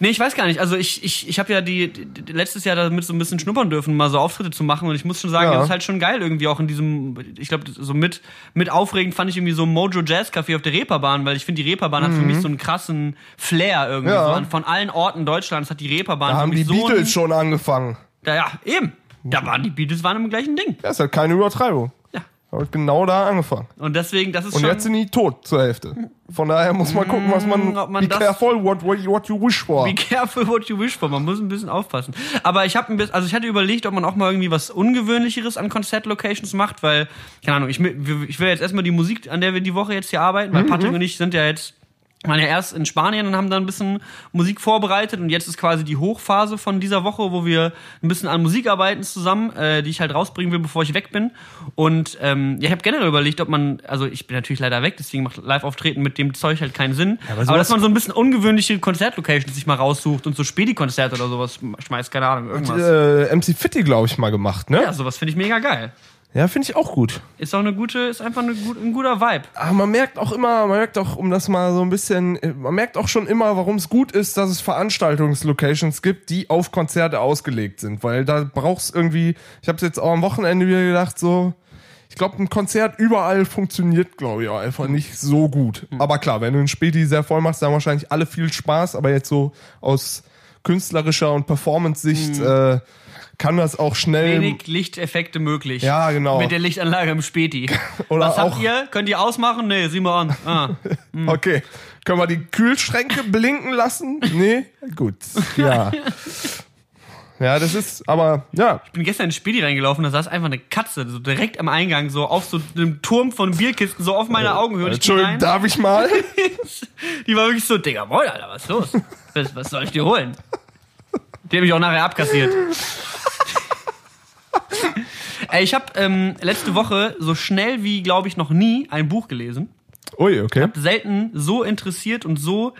Speaker 1: Nee, ich weiß gar nicht. Also ich, ich, ich habe ja die, die letztes Jahr damit so ein bisschen schnuppern dürfen, mal so Auftritte zu machen. Und ich muss schon sagen,
Speaker 2: Ja.
Speaker 1: das ist halt schon geil irgendwie auch in diesem, ich glaube, so mit, mit aufregend fand ich irgendwie so Mojo Jazz Café auf der Reeperbahn, weil ich finde, die Reeperbahn hat für mich so einen krassen Flair irgendwie.
Speaker 2: Mhm. Ja.
Speaker 1: So. Von allen Orten Deutschlands hat die Reeperbahn
Speaker 2: Da haben die
Speaker 1: so
Speaker 2: Beatles
Speaker 1: Ein,
Speaker 2: schon angefangen.
Speaker 1: ja, ja, eben. Da waren die Beatles waren im gleichen Ding.
Speaker 2: Ja, ist halt keine Übertreibung.
Speaker 1: Ja.
Speaker 2: Hab genau da angefangen.
Speaker 1: Und deswegen, das ist
Speaker 2: Und jetzt sind die tot zur Hälfte. Von daher muss man gucken, was man.
Speaker 1: Mm, ob man
Speaker 2: be
Speaker 1: das-
Speaker 2: careful what, what, what you wish for.
Speaker 1: Be careful what you wish for. Man muss ein bisschen aufpassen. Aber ich habe ein bisschen, also ich hatte überlegt, ob man auch mal irgendwie was Ungewöhnlicheres an Konzertlocations macht, weil, keine Ahnung, ich, will- ich will jetzt erstmal die Musik, an der wir die Woche jetzt hier arbeiten, weil Patrick und ich sind ja jetzt, waren ja erst in Spanien und haben da ein bisschen Musik vorbereitet und jetzt ist quasi die Hochphase von dieser Woche, wo wir ein bisschen an Musik arbeiten zusammen, äh, die ich halt rausbringen will, bevor ich weg bin. Und ähm, ja, ich habe generell überlegt, ob man, also ich bin natürlich leider weg, deswegen macht Live-Auftreten mit dem Zeug halt keinen Sinn.
Speaker 2: aber
Speaker 1: aber,
Speaker 2: sowas-
Speaker 1: dass man so ein bisschen ungewöhnliche Konzertlocations sich mal raussucht und so Spedi-Konzerte oder sowas schmeißt, keine Ahnung, irgendwas.
Speaker 2: äh, MC Fitty, glaube ich, mal gemacht, ne?
Speaker 1: ja, sowas finde ich mega geil.
Speaker 2: Ja, finde ich auch gut.
Speaker 1: Ist auch eine gute, ist einfach eine gut, ein guter Vibe.
Speaker 2: Aber man merkt auch immer, man merkt auch, um das mal so ein bisschen, man merkt auch schon immer, warum es gut ist, dass es Veranstaltungslocations gibt, die auf Konzerte ausgelegt sind. Weil da brauchst irgendwie, ich habe es jetzt auch am Wochenende wieder gedacht, so, ich glaube, ein Konzert überall funktioniert, glaube ich, auch einfach nicht so gut. Aber klar, wenn du ein Späti sehr voll machst, dann haben wahrscheinlich alle viel Spaß, aber jetzt so aus künstlerischer und Performance-Sicht äh, kann das auch schnell.
Speaker 1: Wenig Lichteffekte möglich.
Speaker 2: Ja, genau.
Speaker 1: Mit der Lichtanlage im Späti.
Speaker 2: Oder
Speaker 1: Was
Speaker 2: auch-
Speaker 1: habt ihr? Könnt ihr ausmachen? Nee, sieh mal an. Ah.
Speaker 2: Okay. Können wir die Kühlschränke blinken lassen? Nee? Gut. Ja. Ja, das ist, aber ja,
Speaker 1: Ich bin gestern in Späti reingelaufen, da saß einfach eine Katze, so direkt am Eingang, so auf so einem Turm von Bierkisten, so auf meiner Augenhöhe. Bin
Speaker 2: Entschuldigung, darf ich mal?
Speaker 1: Die war wirklich so, Digga, moin, Alter, was ist los? Was, was soll ich dir holen? Die hat mich auch nachher abkassiert. Ey, ich habe ähm, letzte Woche so schnell wie, glaube ich, noch nie ein Buch gelesen.
Speaker 2: Ui, okay.
Speaker 1: Selten so interessiert und so,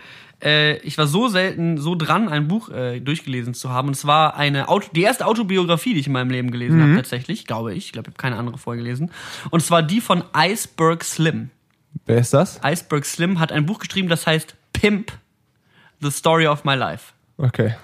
Speaker 1: äh, ich war so selten so dran, ein Buch äh, durchgelesen zu haben. Und es war eine Auto, die erste Autobiografie, die ich in meinem Leben gelesen habe, tatsächlich, glaube ich. Ich glaube, ich habe keine andere vorgelesen. Und zwar die von Iceberg Slim.
Speaker 2: Wer ist das?
Speaker 1: Iceberg Slim hat ein Buch geschrieben, das heißt Pimp, The Story of My Life.
Speaker 2: Okay.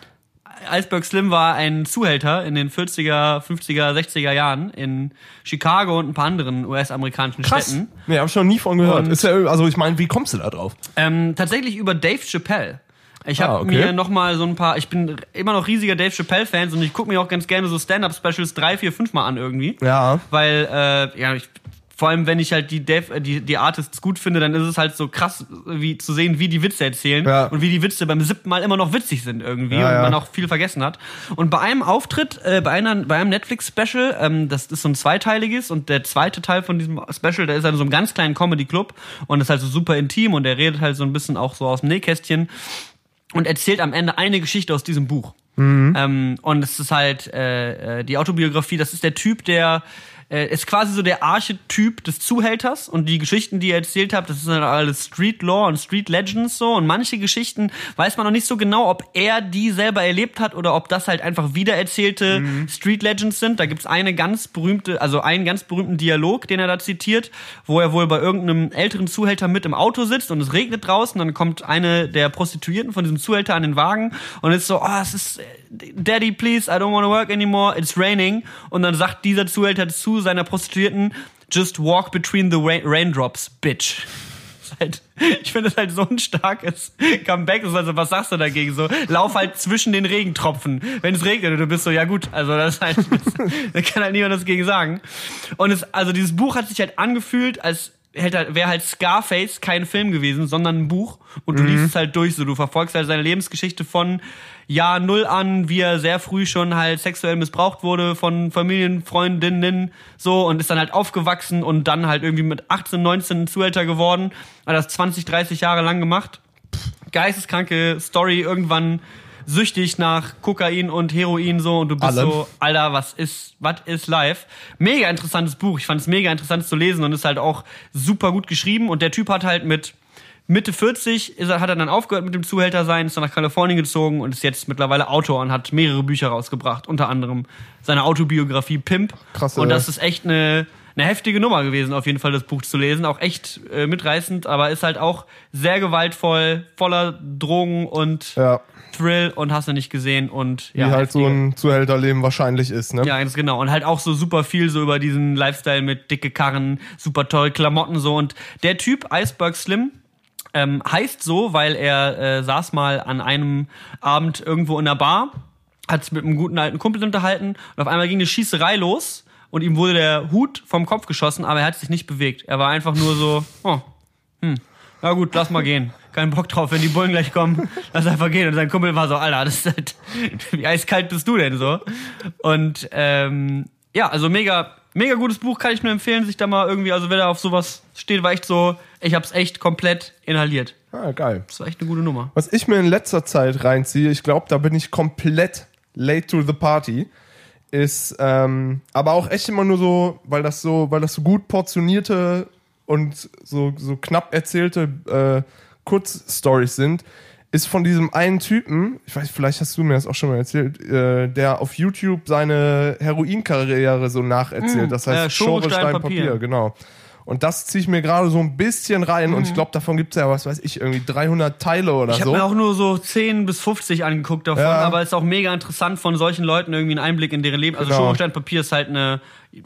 Speaker 1: Iceberg Slim war ein Zuhälter in den 40er, 50er, 60er Jahren in Chicago und ein paar anderen US-amerikanischen Städten.
Speaker 2: Nee, hab ich noch nie von gehört.
Speaker 1: Und-
Speaker 2: ist ja, also ich meine, wie kommst du da drauf?
Speaker 1: Ähm, tatsächlich über Dave Chappelle. Ich habe
Speaker 2: Ah, okay.
Speaker 1: mir noch mal so ein paar, ich bin immer noch riesiger Dave Chappelle-Fans und ich gucke mir auch ganz gerne so Stand-Up-Specials drei, vier, fünf Mal an irgendwie.
Speaker 2: Ja.
Speaker 1: Weil, äh, ja, ich, vor allem wenn ich halt die, Dave, äh, die, die Artists gut finde, dann ist es halt so krass, wie zu sehen, wie die Witze erzählen
Speaker 2: Ja.
Speaker 1: und wie die Witze beim siebten Mal immer noch witzig sind irgendwie
Speaker 2: Ja,
Speaker 1: und
Speaker 2: ja.
Speaker 1: man auch viel vergessen hat. Und bei einem Auftritt, äh, bei, einer, bei einem Netflix-Special, ähm, das ist so ein zweiteiliges und der zweite Teil von diesem Special, der ist in so einem ganz kleinen Comedy-Club und ist halt so super intim und der redet halt so ein bisschen auch so aus dem Nähkästchen und erzählt am Ende eine Geschichte aus diesem Buch. Ähm, und es ist halt äh, äh, die Autobiografie, das ist der Typ, der äh, ist quasi so der Archetyp des Zuhälters und die Geschichten, die er erzählt hat, das ist halt alles Street Law und Street Legends so und manche Geschichten weiß man noch nicht so genau, ob er die selber erlebt hat oder ob das halt einfach wiedererzählte Street Legends sind. Da gibt's eine ganz berühmte, also einen ganz berühmten Dialog, den er da zitiert, wo er wohl bei irgendeinem älteren Zuhälter mit im Auto sitzt und es regnet draußen, dann kommt eine der Prostituierten von diesem Zuhälter an den Wagen und ist so, oh, es ist Daddy, please, I don't want to work anymore, it's raining. Und dann sagt dieser Zuhälter zu seiner Prostituierten, just walk between the ra raindrops, bitch. Halt, ich finde es halt so ein starkes Comeback. ist. Also, was sagst du dagegen? So, lauf halt zwischen den Regentropfen. Wenn es regnet und du bist so, ja gut, also das ist halt, das, da kann halt niemand das gegen sagen. Und es, also dieses Buch hat sich halt angefühlt, als hätte halt, wäre halt Scarface kein Film gewesen, sondern ein Buch. Und du liest es halt durch, so du verfolgst halt seine Lebensgeschichte von Jahr Null an, wie er sehr früh schon halt sexuell missbraucht wurde von Familienfreundinnen, so, und ist dann halt aufgewachsen und dann halt irgendwie mit 18, 19 Zuhälter geworden. Hat das 20, 30 Jahre lang gemacht. Geisteskranke Story, irgendwann süchtig nach Kokain und Heroin so und du bist
Speaker 2: Allem.
Speaker 1: so, Alter, was ist, was ist live? Mega interessantes Buch. Ich fand es mega interessant zu lesen und ist halt auch super gut geschrieben. Und der Typ hat halt mit Mitte 40 ist hat er dann aufgehört mit dem Zuhälter sein, ist dann nach Kalifornien gezogen und ist jetzt mittlerweile Autor und hat mehrere Bücher rausgebracht, unter anderem seine Autobiografie Pimp.
Speaker 2: Krasse-
Speaker 1: Und das ist echt eine, eine heftige Nummer gewesen, auf jeden Fall das Buch zu lesen. Auch echt äh, mitreißend, aber ist halt auch sehr gewaltvoll, voller Drogen und
Speaker 2: Ja.
Speaker 1: Thrill und hast du nicht gesehen und
Speaker 2: Wie
Speaker 1: ja,
Speaker 2: halt so
Speaker 1: heftige-
Speaker 2: ein Zuhälterleben wahrscheinlich ist, ne?
Speaker 1: ja, ganz genau. Und halt auch so super viel so über diesen Lifestyle mit dicke Karren, super teure Klamotten so. Und der Typ, Iceberg Slim, ähm, heißt so, weil er äh, saß mal an einem Abend irgendwo in der Bar, hat sich mit einem guten alten Kumpel unterhalten und auf einmal ging eine Schießerei los. und ihm wurde der Hut vom Kopf geschossen, aber er hat sich nicht bewegt. Er war einfach nur so, oh, hm, na gut, lass mal gehen. Kein Bock drauf, wenn die Bullen gleich kommen, lass einfach gehen. Und sein Kumpel war so, Alter, das ist halt, wie eiskalt bist du denn so? Und ähm, ja, also mega, mega gutes Buch, kann ich nur empfehlen, sich da mal irgendwie, also wer da auf sowas steht, war echt so, ich hab's echt komplett inhaliert.
Speaker 2: Ah, geil.
Speaker 1: Das war echt eine gute Nummer.
Speaker 2: Was ich mir in letzter Zeit reinziehe, ich glaube, da bin ich komplett late to the party, ist ähm, aber auch echt immer nur so, weil das so, weil das so gut portionierte und so, so knapp erzählte äh, Kurzstories sind, ist von diesem einen Typen, ich weiß, vielleicht hast du mir das auch schon mal erzählt, äh, der auf YouTube seine Heroinkarriere so nacherzählt. Das heißt
Speaker 1: äh, Stein,
Speaker 2: Stein,
Speaker 1: Papier.
Speaker 2: Papier, genau. Und das ziehe ich mir gerade so ein bisschen rein
Speaker 1: Mhm.
Speaker 2: und ich glaube, davon gibt es ja, was weiß ich, irgendwie 300 Teile oder
Speaker 1: Ich habe
Speaker 2: so.
Speaker 1: mir auch nur so 10 bis 50 angeguckt davon,
Speaker 2: Ja.
Speaker 1: aber es ist auch mega interessant von solchen Leuten irgendwie einen Einblick in deren Leben. Also
Speaker 2: Genau.
Speaker 1: Papier ist halt eine,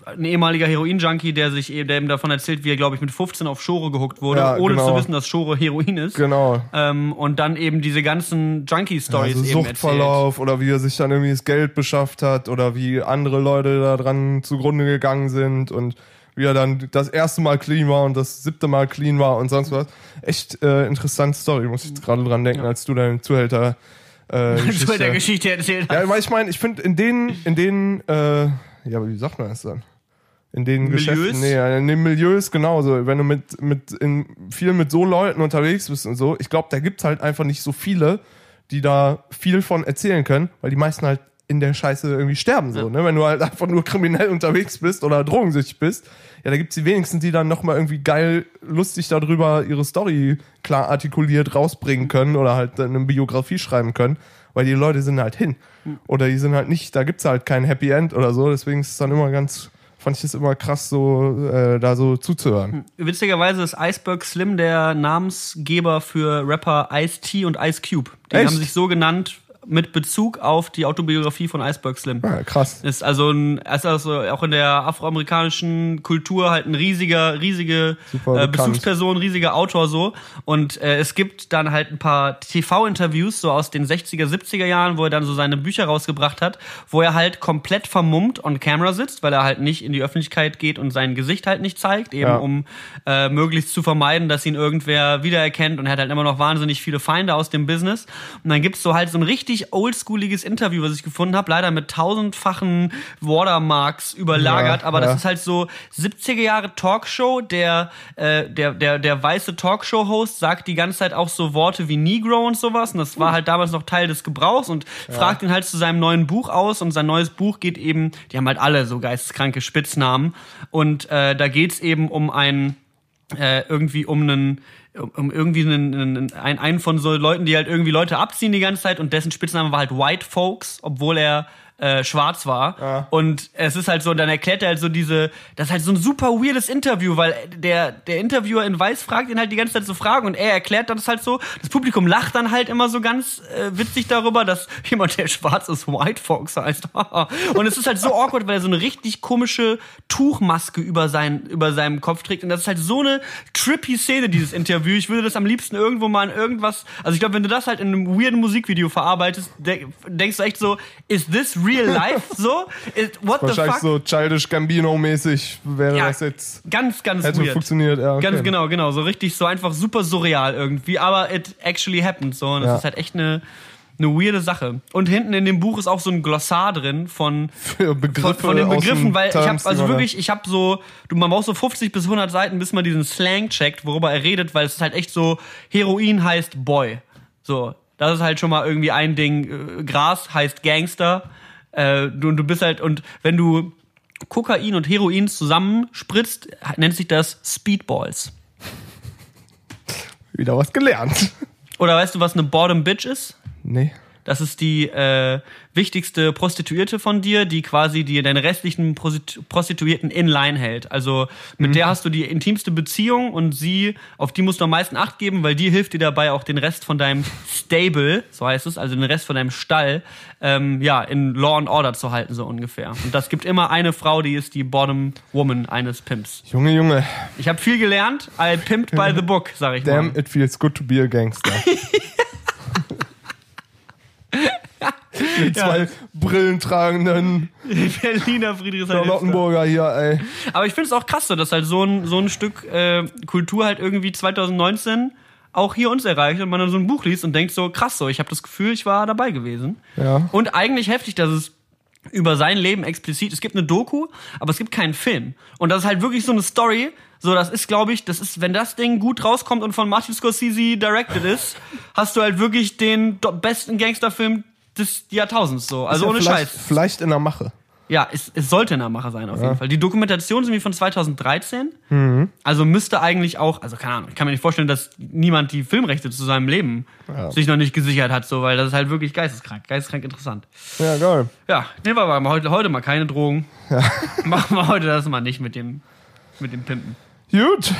Speaker 1: ein ehemaliger Heroin-Junkie, der sich eben, der eben davon erzählt, wie er, glaube ich, mit 15 auf Schore gehuckt wurde,
Speaker 2: Ja,
Speaker 1: ohne
Speaker 2: genau.
Speaker 1: zu wissen, dass Schore Heroin ist.
Speaker 2: Genau.
Speaker 1: Ähm, und dann eben diese ganzen Junkie-Stories
Speaker 2: Also
Speaker 1: eben erzählt.
Speaker 2: Suchtverlauf oder wie er sich dann irgendwie das Geld beschafft hat oder wie andere Leute da dran zugrunde gegangen sind und wie er dann das erste Mal clean war und das siebte Mal clean war und sonst was. Echt äh, interessante Story, muss ich gerade dran denken, als du deinen Zuhälter äh, Geschichte-
Speaker 1: Geschichte erzählt hast.
Speaker 2: Ja, weil ich meine, ich finde in den, in den, äh, ja, wie sagt man das dann? In den
Speaker 1: Milieus?
Speaker 2: Geschäften, nee, ja, in den Milieus genauso. Wenn du mit, mit, in, viel mit so Leuten unterwegs bist und so, ich glaube, da gibt's halt einfach nicht so viele, die da viel von erzählen können, weil die meisten halt in der Scheiße irgendwie sterben, so, ne? Wenn du halt einfach nur kriminell unterwegs bist oder drogensüchtig bist, ja, da gibt's die wenigsten, die dann nochmal irgendwie geil, lustig darüber ihre Story klar artikuliert rausbringen können oder halt eine Biografie schreiben können, weil die Leute sind halt hin. Oder die sind halt nicht, da gibt's halt kein Happy End oder so, deswegen ist es dann immer ganz, fand ich es immer krass, so, äh, da so zuzuhören.
Speaker 1: Witzigerweise ist Iceberg Slim der Namensgeber für Rapper Ice-T und Ice Cube. Die
Speaker 2: Echt?
Speaker 1: haben sich so genannt mit Bezug auf die Autobiografie von Iceberg Slim.
Speaker 2: Ja, krass.
Speaker 1: Ist also, ein, ist also auch in der afroamerikanischen Kultur halt ein riesiger, riesige äh. Bezugsperson, riesiger Autor so. Und äh, es gibt dann halt ein paar TV-Interviews so aus den 60er, 70er Jahren, wo er dann so seine Bücher rausgebracht hat, wo er halt komplett vermummt on camera sitzt, weil er halt nicht in die Öffentlichkeit geht und sein Gesicht halt nicht zeigt, eben
Speaker 2: Ja.
Speaker 1: um äh, möglichst zu vermeiden, dass ihn irgendwer wiedererkennt und er hat halt immer noch wahnsinnig viele Feinde aus dem Business. Und dann gibt's so halt so ein richtig oldschooliges Interview, was ich gefunden habe, leider mit tausendfachen Watermarks überlagert,
Speaker 2: Ja,
Speaker 1: aber
Speaker 2: ja.
Speaker 1: das ist halt so 70er Jahre Talkshow, der, äh, der, der, der weiße Talkshow-Host sagt die ganze Zeit auch so Worte wie Negro und sowas und das war halt damals noch Teil des Gebrauchs und fragt ihn halt zu seinem neuen Buch aus und sein neues Buch geht eben, die haben halt alle so geisteskranke Spitznamen und äh, da geht's eben um ein äh, irgendwie um einen um, irgendwie einen, einen, einen von so Leuten, die halt irgendwie Leute abziehen die ganze Zeit und dessen Spitzname war halt White Folks, obwohl er äh, schwarz war.
Speaker 2: Ja.
Speaker 1: Und es ist halt so, dann erklärt er halt so diese, das ist halt so ein super weirdes Interview, weil der, der Interviewer in Weiß fragt ihn halt die ganze Zeit so Fragen und er erklärt das halt so. Das Publikum lacht dann halt immer so ganz äh, witzig darüber, dass jemand, der schwarz ist, White Folks heißt. und es ist halt so awkward, weil er so eine richtig komische Tuchmaske über, sein, über seinem Kopf trägt. Und das ist halt so eine trippy Szene, dieses Interview. Ich würde das am liebsten irgendwo mal in irgendwas, also ich glaube, wenn du das halt in einem weirden Musikvideo verarbeitest, de denkst du echt so, is this real life? So? What the
Speaker 2: Wahrscheinlich
Speaker 1: fuck?
Speaker 2: so Childish Gambino-mäßig wäre
Speaker 1: Ja,
Speaker 2: das jetzt.
Speaker 1: Ganz, ganz
Speaker 2: Hätte
Speaker 1: weird.
Speaker 2: funktioniert, ja. Okay.
Speaker 1: Ganz genau, genau. So richtig, so einfach super surreal irgendwie. Aber it actually happened. So. Und das
Speaker 2: Ja.
Speaker 1: ist halt echt eine, eine weirde Sache. Und hinten in dem Buch ist auch so ein Glossar drin von,
Speaker 2: Begriffe
Speaker 1: von, von den Begriffen, weil ich habe also wirklich, ich habe so, du man braucht so 50 bis 100 Seiten, bis man diesen Slang checkt, worüber er redet, weil es ist halt echt so, Heroin heißt Boy. So, das ist halt schon mal irgendwie ein Ding. Äh, Gras heißt Gangster. Äh, du, du bist halt und wenn du Kokain und Heroin zusammenspritzt, nennt sich das Speedballs.
Speaker 2: Wieder was gelernt.
Speaker 1: Oder weißt du, was eine Bottom Bitch ist?
Speaker 2: Nee.
Speaker 1: Das ist die äh, wichtigste Prostituierte von dir, die quasi die deine restlichen Prostitu Prostituierten in line hält. Also mit der hast du die intimste Beziehung und sie, auf die musst du am meisten Acht geben, weil die hilft dir dabei auch den Rest von deinem Stable, so heißt es, also den Rest von deinem Stall, ähm, ja, in Law and Order zu halten, so ungefähr. Und das gibt immer eine Frau, die ist die Bottom Woman eines Pimps.
Speaker 2: Junge, Junge.
Speaker 1: Ich habe viel gelernt, I pimped by the book, sag ich
Speaker 2: Damn,
Speaker 1: mal.
Speaker 2: it feels good to be a gangster. Mit zwei brillentragenden
Speaker 1: Berliner Friedrichshain.
Speaker 2: Charlottenburger hier, ey.
Speaker 1: Aber ich finde es auch krass, so, dass halt so ein, so ein Stück äh, Kultur halt irgendwie 2019 auch hier uns erreicht und man dann so ein Buch liest und denkt so, krass so, ich habe das Gefühl, ich war dabei gewesen.
Speaker 2: Ja.
Speaker 1: Und eigentlich heftig, dass es über sein Leben explizit, es gibt eine Doku, aber es gibt keinen Film. Und das ist halt wirklich so eine Story, so das ist, glaube ich, das ist, wenn das Ding gut rauskommt und von Martin Scorsese directed ist, hast du halt wirklich den besten Gangsterfilm des Jahrtausends so. Also
Speaker 2: Ist ja
Speaker 1: ohne
Speaker 2: vielleicht,
Speaker 1: Scheiß.
Speaker 2: Vielleicht in der Mache.
Speaker 1: Ja, es, es sollte ein Nachmacher sein, auf jeden Fall. Die Dokumentation sind wie von 2013.
Speaker 2: Mhm.
Speaker 1: Also müsste eigentlich auch, also keine Ahnung, ich kann mir nicht vorstellen, dass niemand die Filmrechte zu seinem Leben
Speaker 2: Ja.
Speaker 1: sich noch nicht gesichert hat, so, weil das ist halt wirklich geisteskrank, geisteskrank interessant.
Speaker 2: Ja, geil.
Speaker 1: Ja, nehmen wir aber heute, heute mal keine Drogen. Machen wir heute das mal nicht mit dem, mit dem Pimpen.
Speaker 2: Gut.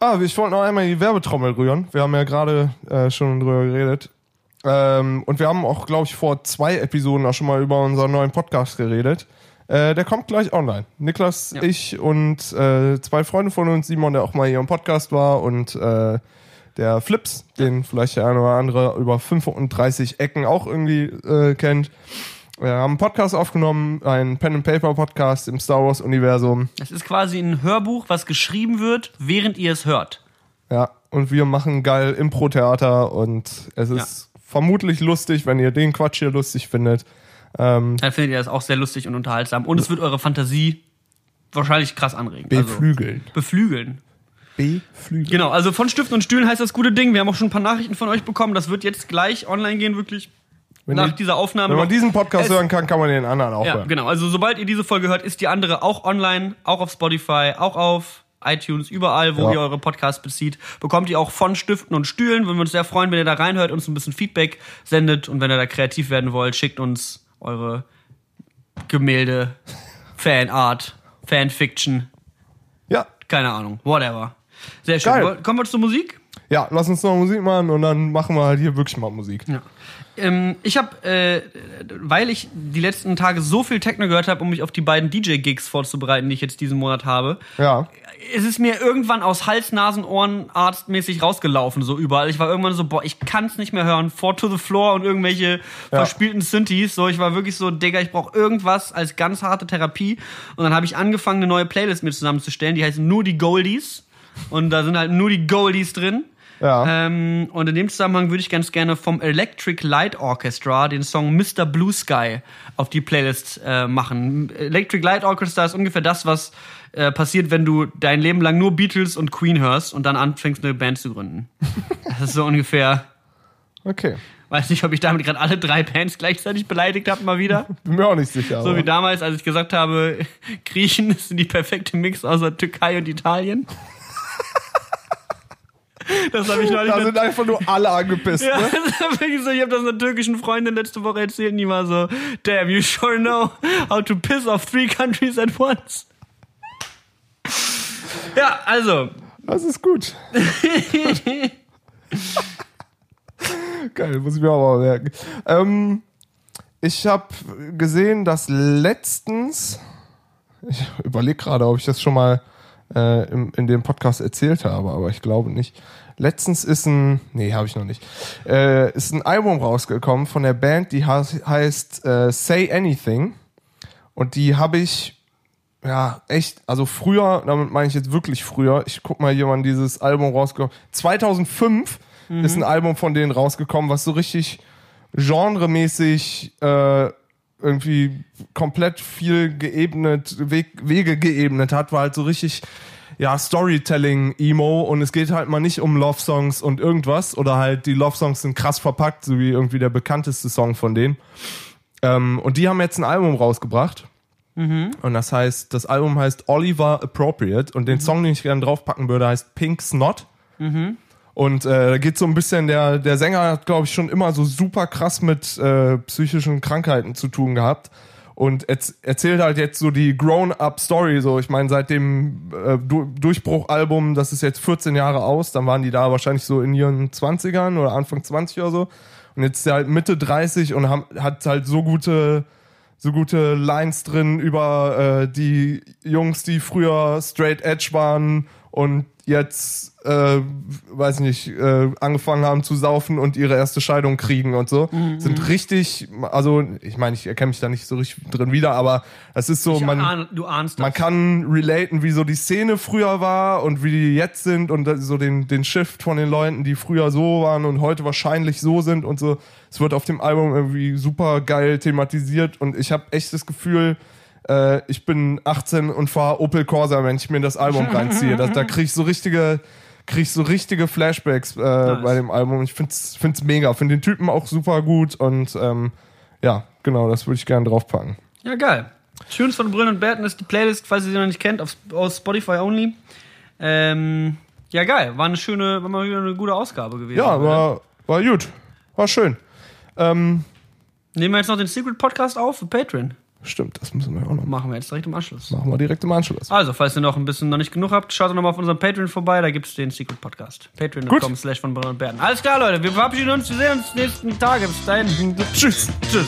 Speaker 2: Ah, ich wollte noch einmal die Werbetrommel rühren. Wir haben ja gerade äh, schon drüber geredet. Ähm, und wir haben auch, glaube ich, vor zwei Episoden auch schon mal über unseren neuen Podcast geredet. Äh, der kommt gleich online. Niklas,
Speaker 1: Ja.
Speaker 2: ich und äh, zwei Freunde von uns, Simon, der auch mal hier im Podcast war und äh, der Flips, den vielleicht der eine oder andere über 35 Ecken auch irgendwie äh, kennt. Wir haben einen Podcast aufgenommen, einen Pen and Paper Podcast im Star Wars Universum.
Speaker 1: Das ist quasi ein Hörbuch, was geschrieben wird, während ihr es hört.
Speaker 2: Ja, und wir machen geil Impro-Theater und es ist vermutlich lustig, wenn ihr den Quatsch hier lustig findet. Ähm,
Speaker 1: Dann findet ihr das auch sehr lustig und unterhaltsam. Und es wird eure Fantasie wahrscheinlich krass anregen. Also,
Speaker 2: beflügeln.
Speaker 1: beflügeln.
Speaker 2: Beflügeln.
Speaker 1: Genau, also von Stiften und Stühlen heißt das gute Ding. Wir haben auch schon ein paar Nachrichten von euch bekommen. Das wird jetzt gleich online gehen, wirklich
Speaker 2: Wenn,
Speaker 1: nach
Speaker 2: ihr,
Speaker 1: dieser Aufnahme.
Speaker 2: wenn man diesen Podcast hören kann, kann man den anderen auch
Speaker 1: Ja,
Speaker 2: hören.
Speaker 1: genau. Also sobald ihr diese Folge hört, ist die andere auch online, auch auf Spotify, auch auf iTunes, überall, wo
Speaker 2: Ja.
Speaker 1: ihr eure Podcasts bezieht, bekommt ihr auch von Stiften und Stühlen. Würden wir uns sehr freuen, wenn ihr da reinhört, uns ein bisschen Feedback sendet und wenn ihr da kreativ werden wollt, schickt uns eure Gemälde, Fanart, Fanfiction,
Speaker 2: Ja.
Speaker 1: keine Ahnung, whatever. Sehr schön.
Speaker 2: Geil.
Speaker 1: Kommen wir zur Musik?
Speaker 2: ja, lass uns noch Musik machen und dann machen wir halt hier wirklich mal Musik.
Speaker 1: Ja. Ähm, ich habe, äh, weil ich die letzten Tage so viel Techno gehört habe, um mich auf die beiden DJ-Gigs vorzubereiten, die ich jetzt diesen Monat habe,
Speaker 2: Ja.
Speaker 1: es ist mir irgendwann aus Hals, Nasen, Ohren arztmäßig rausgelaufen, so überall. Ich war irgendwann so, boah, ich kann's nicht mehr hören. Four to the Floor und irgendwelche verspielten Synthes. So, ich war wirklich so, Digga, ich brauche irgendwas als ganz harte Therapie. Und dann habe ich angefangen, eine neue Playlist mir zusammenzustellen, die heißt nur die Goldies. Und da sind halt nur die Goldies drin.
Speaker 2: Ja.
Speaker 1: Ähm, und in dem Zusammenhang würde ich ganz gerne vom Electric Light Orchestra den Song Mr. Blue Sky auf die Playlist äh, machen. Electric Light Orchestra ist ungefähr das, was äh, passiert, wenn du dein Leben lang nur Beatles und Queen hörst und dann anfängst, eine Band zu gründen. Das ist so ungefähr.
Speaker 2: Okay.
Speaker 1: Weiß nicht, ob ich damit gerade alle drei Bands gleichzeitig beleidigt habe, mal wieder.
Speaker 2: Bin mir auch nicht sicher.
Speaker 1: So
Speaker 2: aber-
Speaker 1: wie damals, als ich gesagt habe, Griechen sind die perfekte Mix außer Türkei und Italien. Das habe ich neulich
Speaker 2: da sind einfach nur alle angepisst,
Speaker 1: Ja,
Speaker 2: ne?
Speaker 1: so, ich habe das einer türkischen Freundin letzte Woche erzählt und die war so, damn, you sure know how to piss off three countries at once. Ja, also,
Speaker 2: Das ist gut. Geil, muss ich mir auch mal merken. Ähm, ich habe gesehen, dass letztens, ich überlege gerade, ob ich das schon mal äh, im, in dem Podcast erzählt habe, aber ich glaube nicht. Letztens ist ein, nee, habe ich noch nicht, äh, ist ein Album rausgekommen von der Band, die heißt, heißt äh, Say Anything. Und die habe ich ja, echt, also früher, damit meine ich jetzt wirklich früher, ich guck mal hier, wann dieses Album rausgekommen 2005 ist ein Album von denen rausgekommen, was so richtig genremäßig äh, irgendwie komplett viel geebnet, Weg, Wege geebnet hat, war halt so richtig, ja, Storytelling, Emo und es geht halt mal nicht um Love-Songs und irgendwas oder halt die Love-Songs sind krass verpackt, so wie irgendwie der bekannteste Song von denen. Ähm, und die haben jetzt ein Album rausgebracht. Und das heißt, das Album heißt Oliver Appropriate und den Song, den ich gerne draufpacken würde, heißt Pink Snot. Und äh, da geht so ein bisschen, der, der Sänger hat, glaube ich, schon immer so super krass mit äh, psychischen Krankheiten zu tun gehabt. Und erz erzählt halt jetzt so die Grown-Up-Story. So, ich meine, seit dem äh, du Durchbruch-Album, das ist jetzt 14 Jahre aus, dann waren die da wahrscheinlich so in ihren 20ern oder Anfang 20 oder so. Und jetzt ist er halt Mitte 30 und hat halt so gute so gute Lines drin über äh, die Jungs, die früher straight edge waren und jetzt, äh, weiß nicht, äh, angefangen haben zu saufen und ihre erste Scheidung kriegen und so.
Speaker 1: Mhm.
Speaker 2: Sind richtig, also ich meine, ich erkenne mich da nicht so richtig drin wieder, aber es ist so,
Speaker 1: Ich
Speaker 2: man,
Speaker 1: ahne, du ahnst
Speaker 2: man
Speaker 1: das.
Speaker 2: kann relaten, wie so die Szene früher war und wie die jetzt sind und so den, den Shift von den Leuten, die früher so waren und heute wahrscheinlich so sind und so. Es wird auf dem Album irgendwie super geil thematisiert und ich habe echt das Gefühl, äh, ich bin 18 und fahre Opel Corsa, wenn ich mir das Album reinziehe. Da, da krieg ich so richtige, krieg ich so richtige Flashbacks äh, bei dem Album. Ich find's, find's mega, finde den Typen auch super gut und ähm, ja, genau, das würde ich gerne draufpacken.
Speaker 1: Ja, geil. Tunes von Brillen und Batten ist die Playlist, falls ihr sie noch nicht kennt, auf, aus Spotify only. Ähm, ja, geil. War eine schöne, war mal wieder eine gute Ausgabe gewesen.
Speaker 2: Ja, war, war gut. War schön. Ähm,
Speaker 1: Nehmen wir jetzt noch den Secret Podcast auf für Patreon.
Speaker 2: Stimmt, das müssen wir auch noch machen.
Speaker 1: Wir jetzt direkt im Anschluss.
Speaker 2: Machen wir direkt im Anschluss.
Speaker 1: Also, falls ihr noch ein bisschen noch nicht genug habt, schaut doch nochmal auf unserem Patreon vorbei, da gibt es den Secret Podcast. Patreon.com slash von Batten. Alles klar, Leute, wir verabschieden uns, wir sehen uns nächsten Tage. Bis dahin.
Speaker 2: Tschüss.
Speaker 1: Tschüss.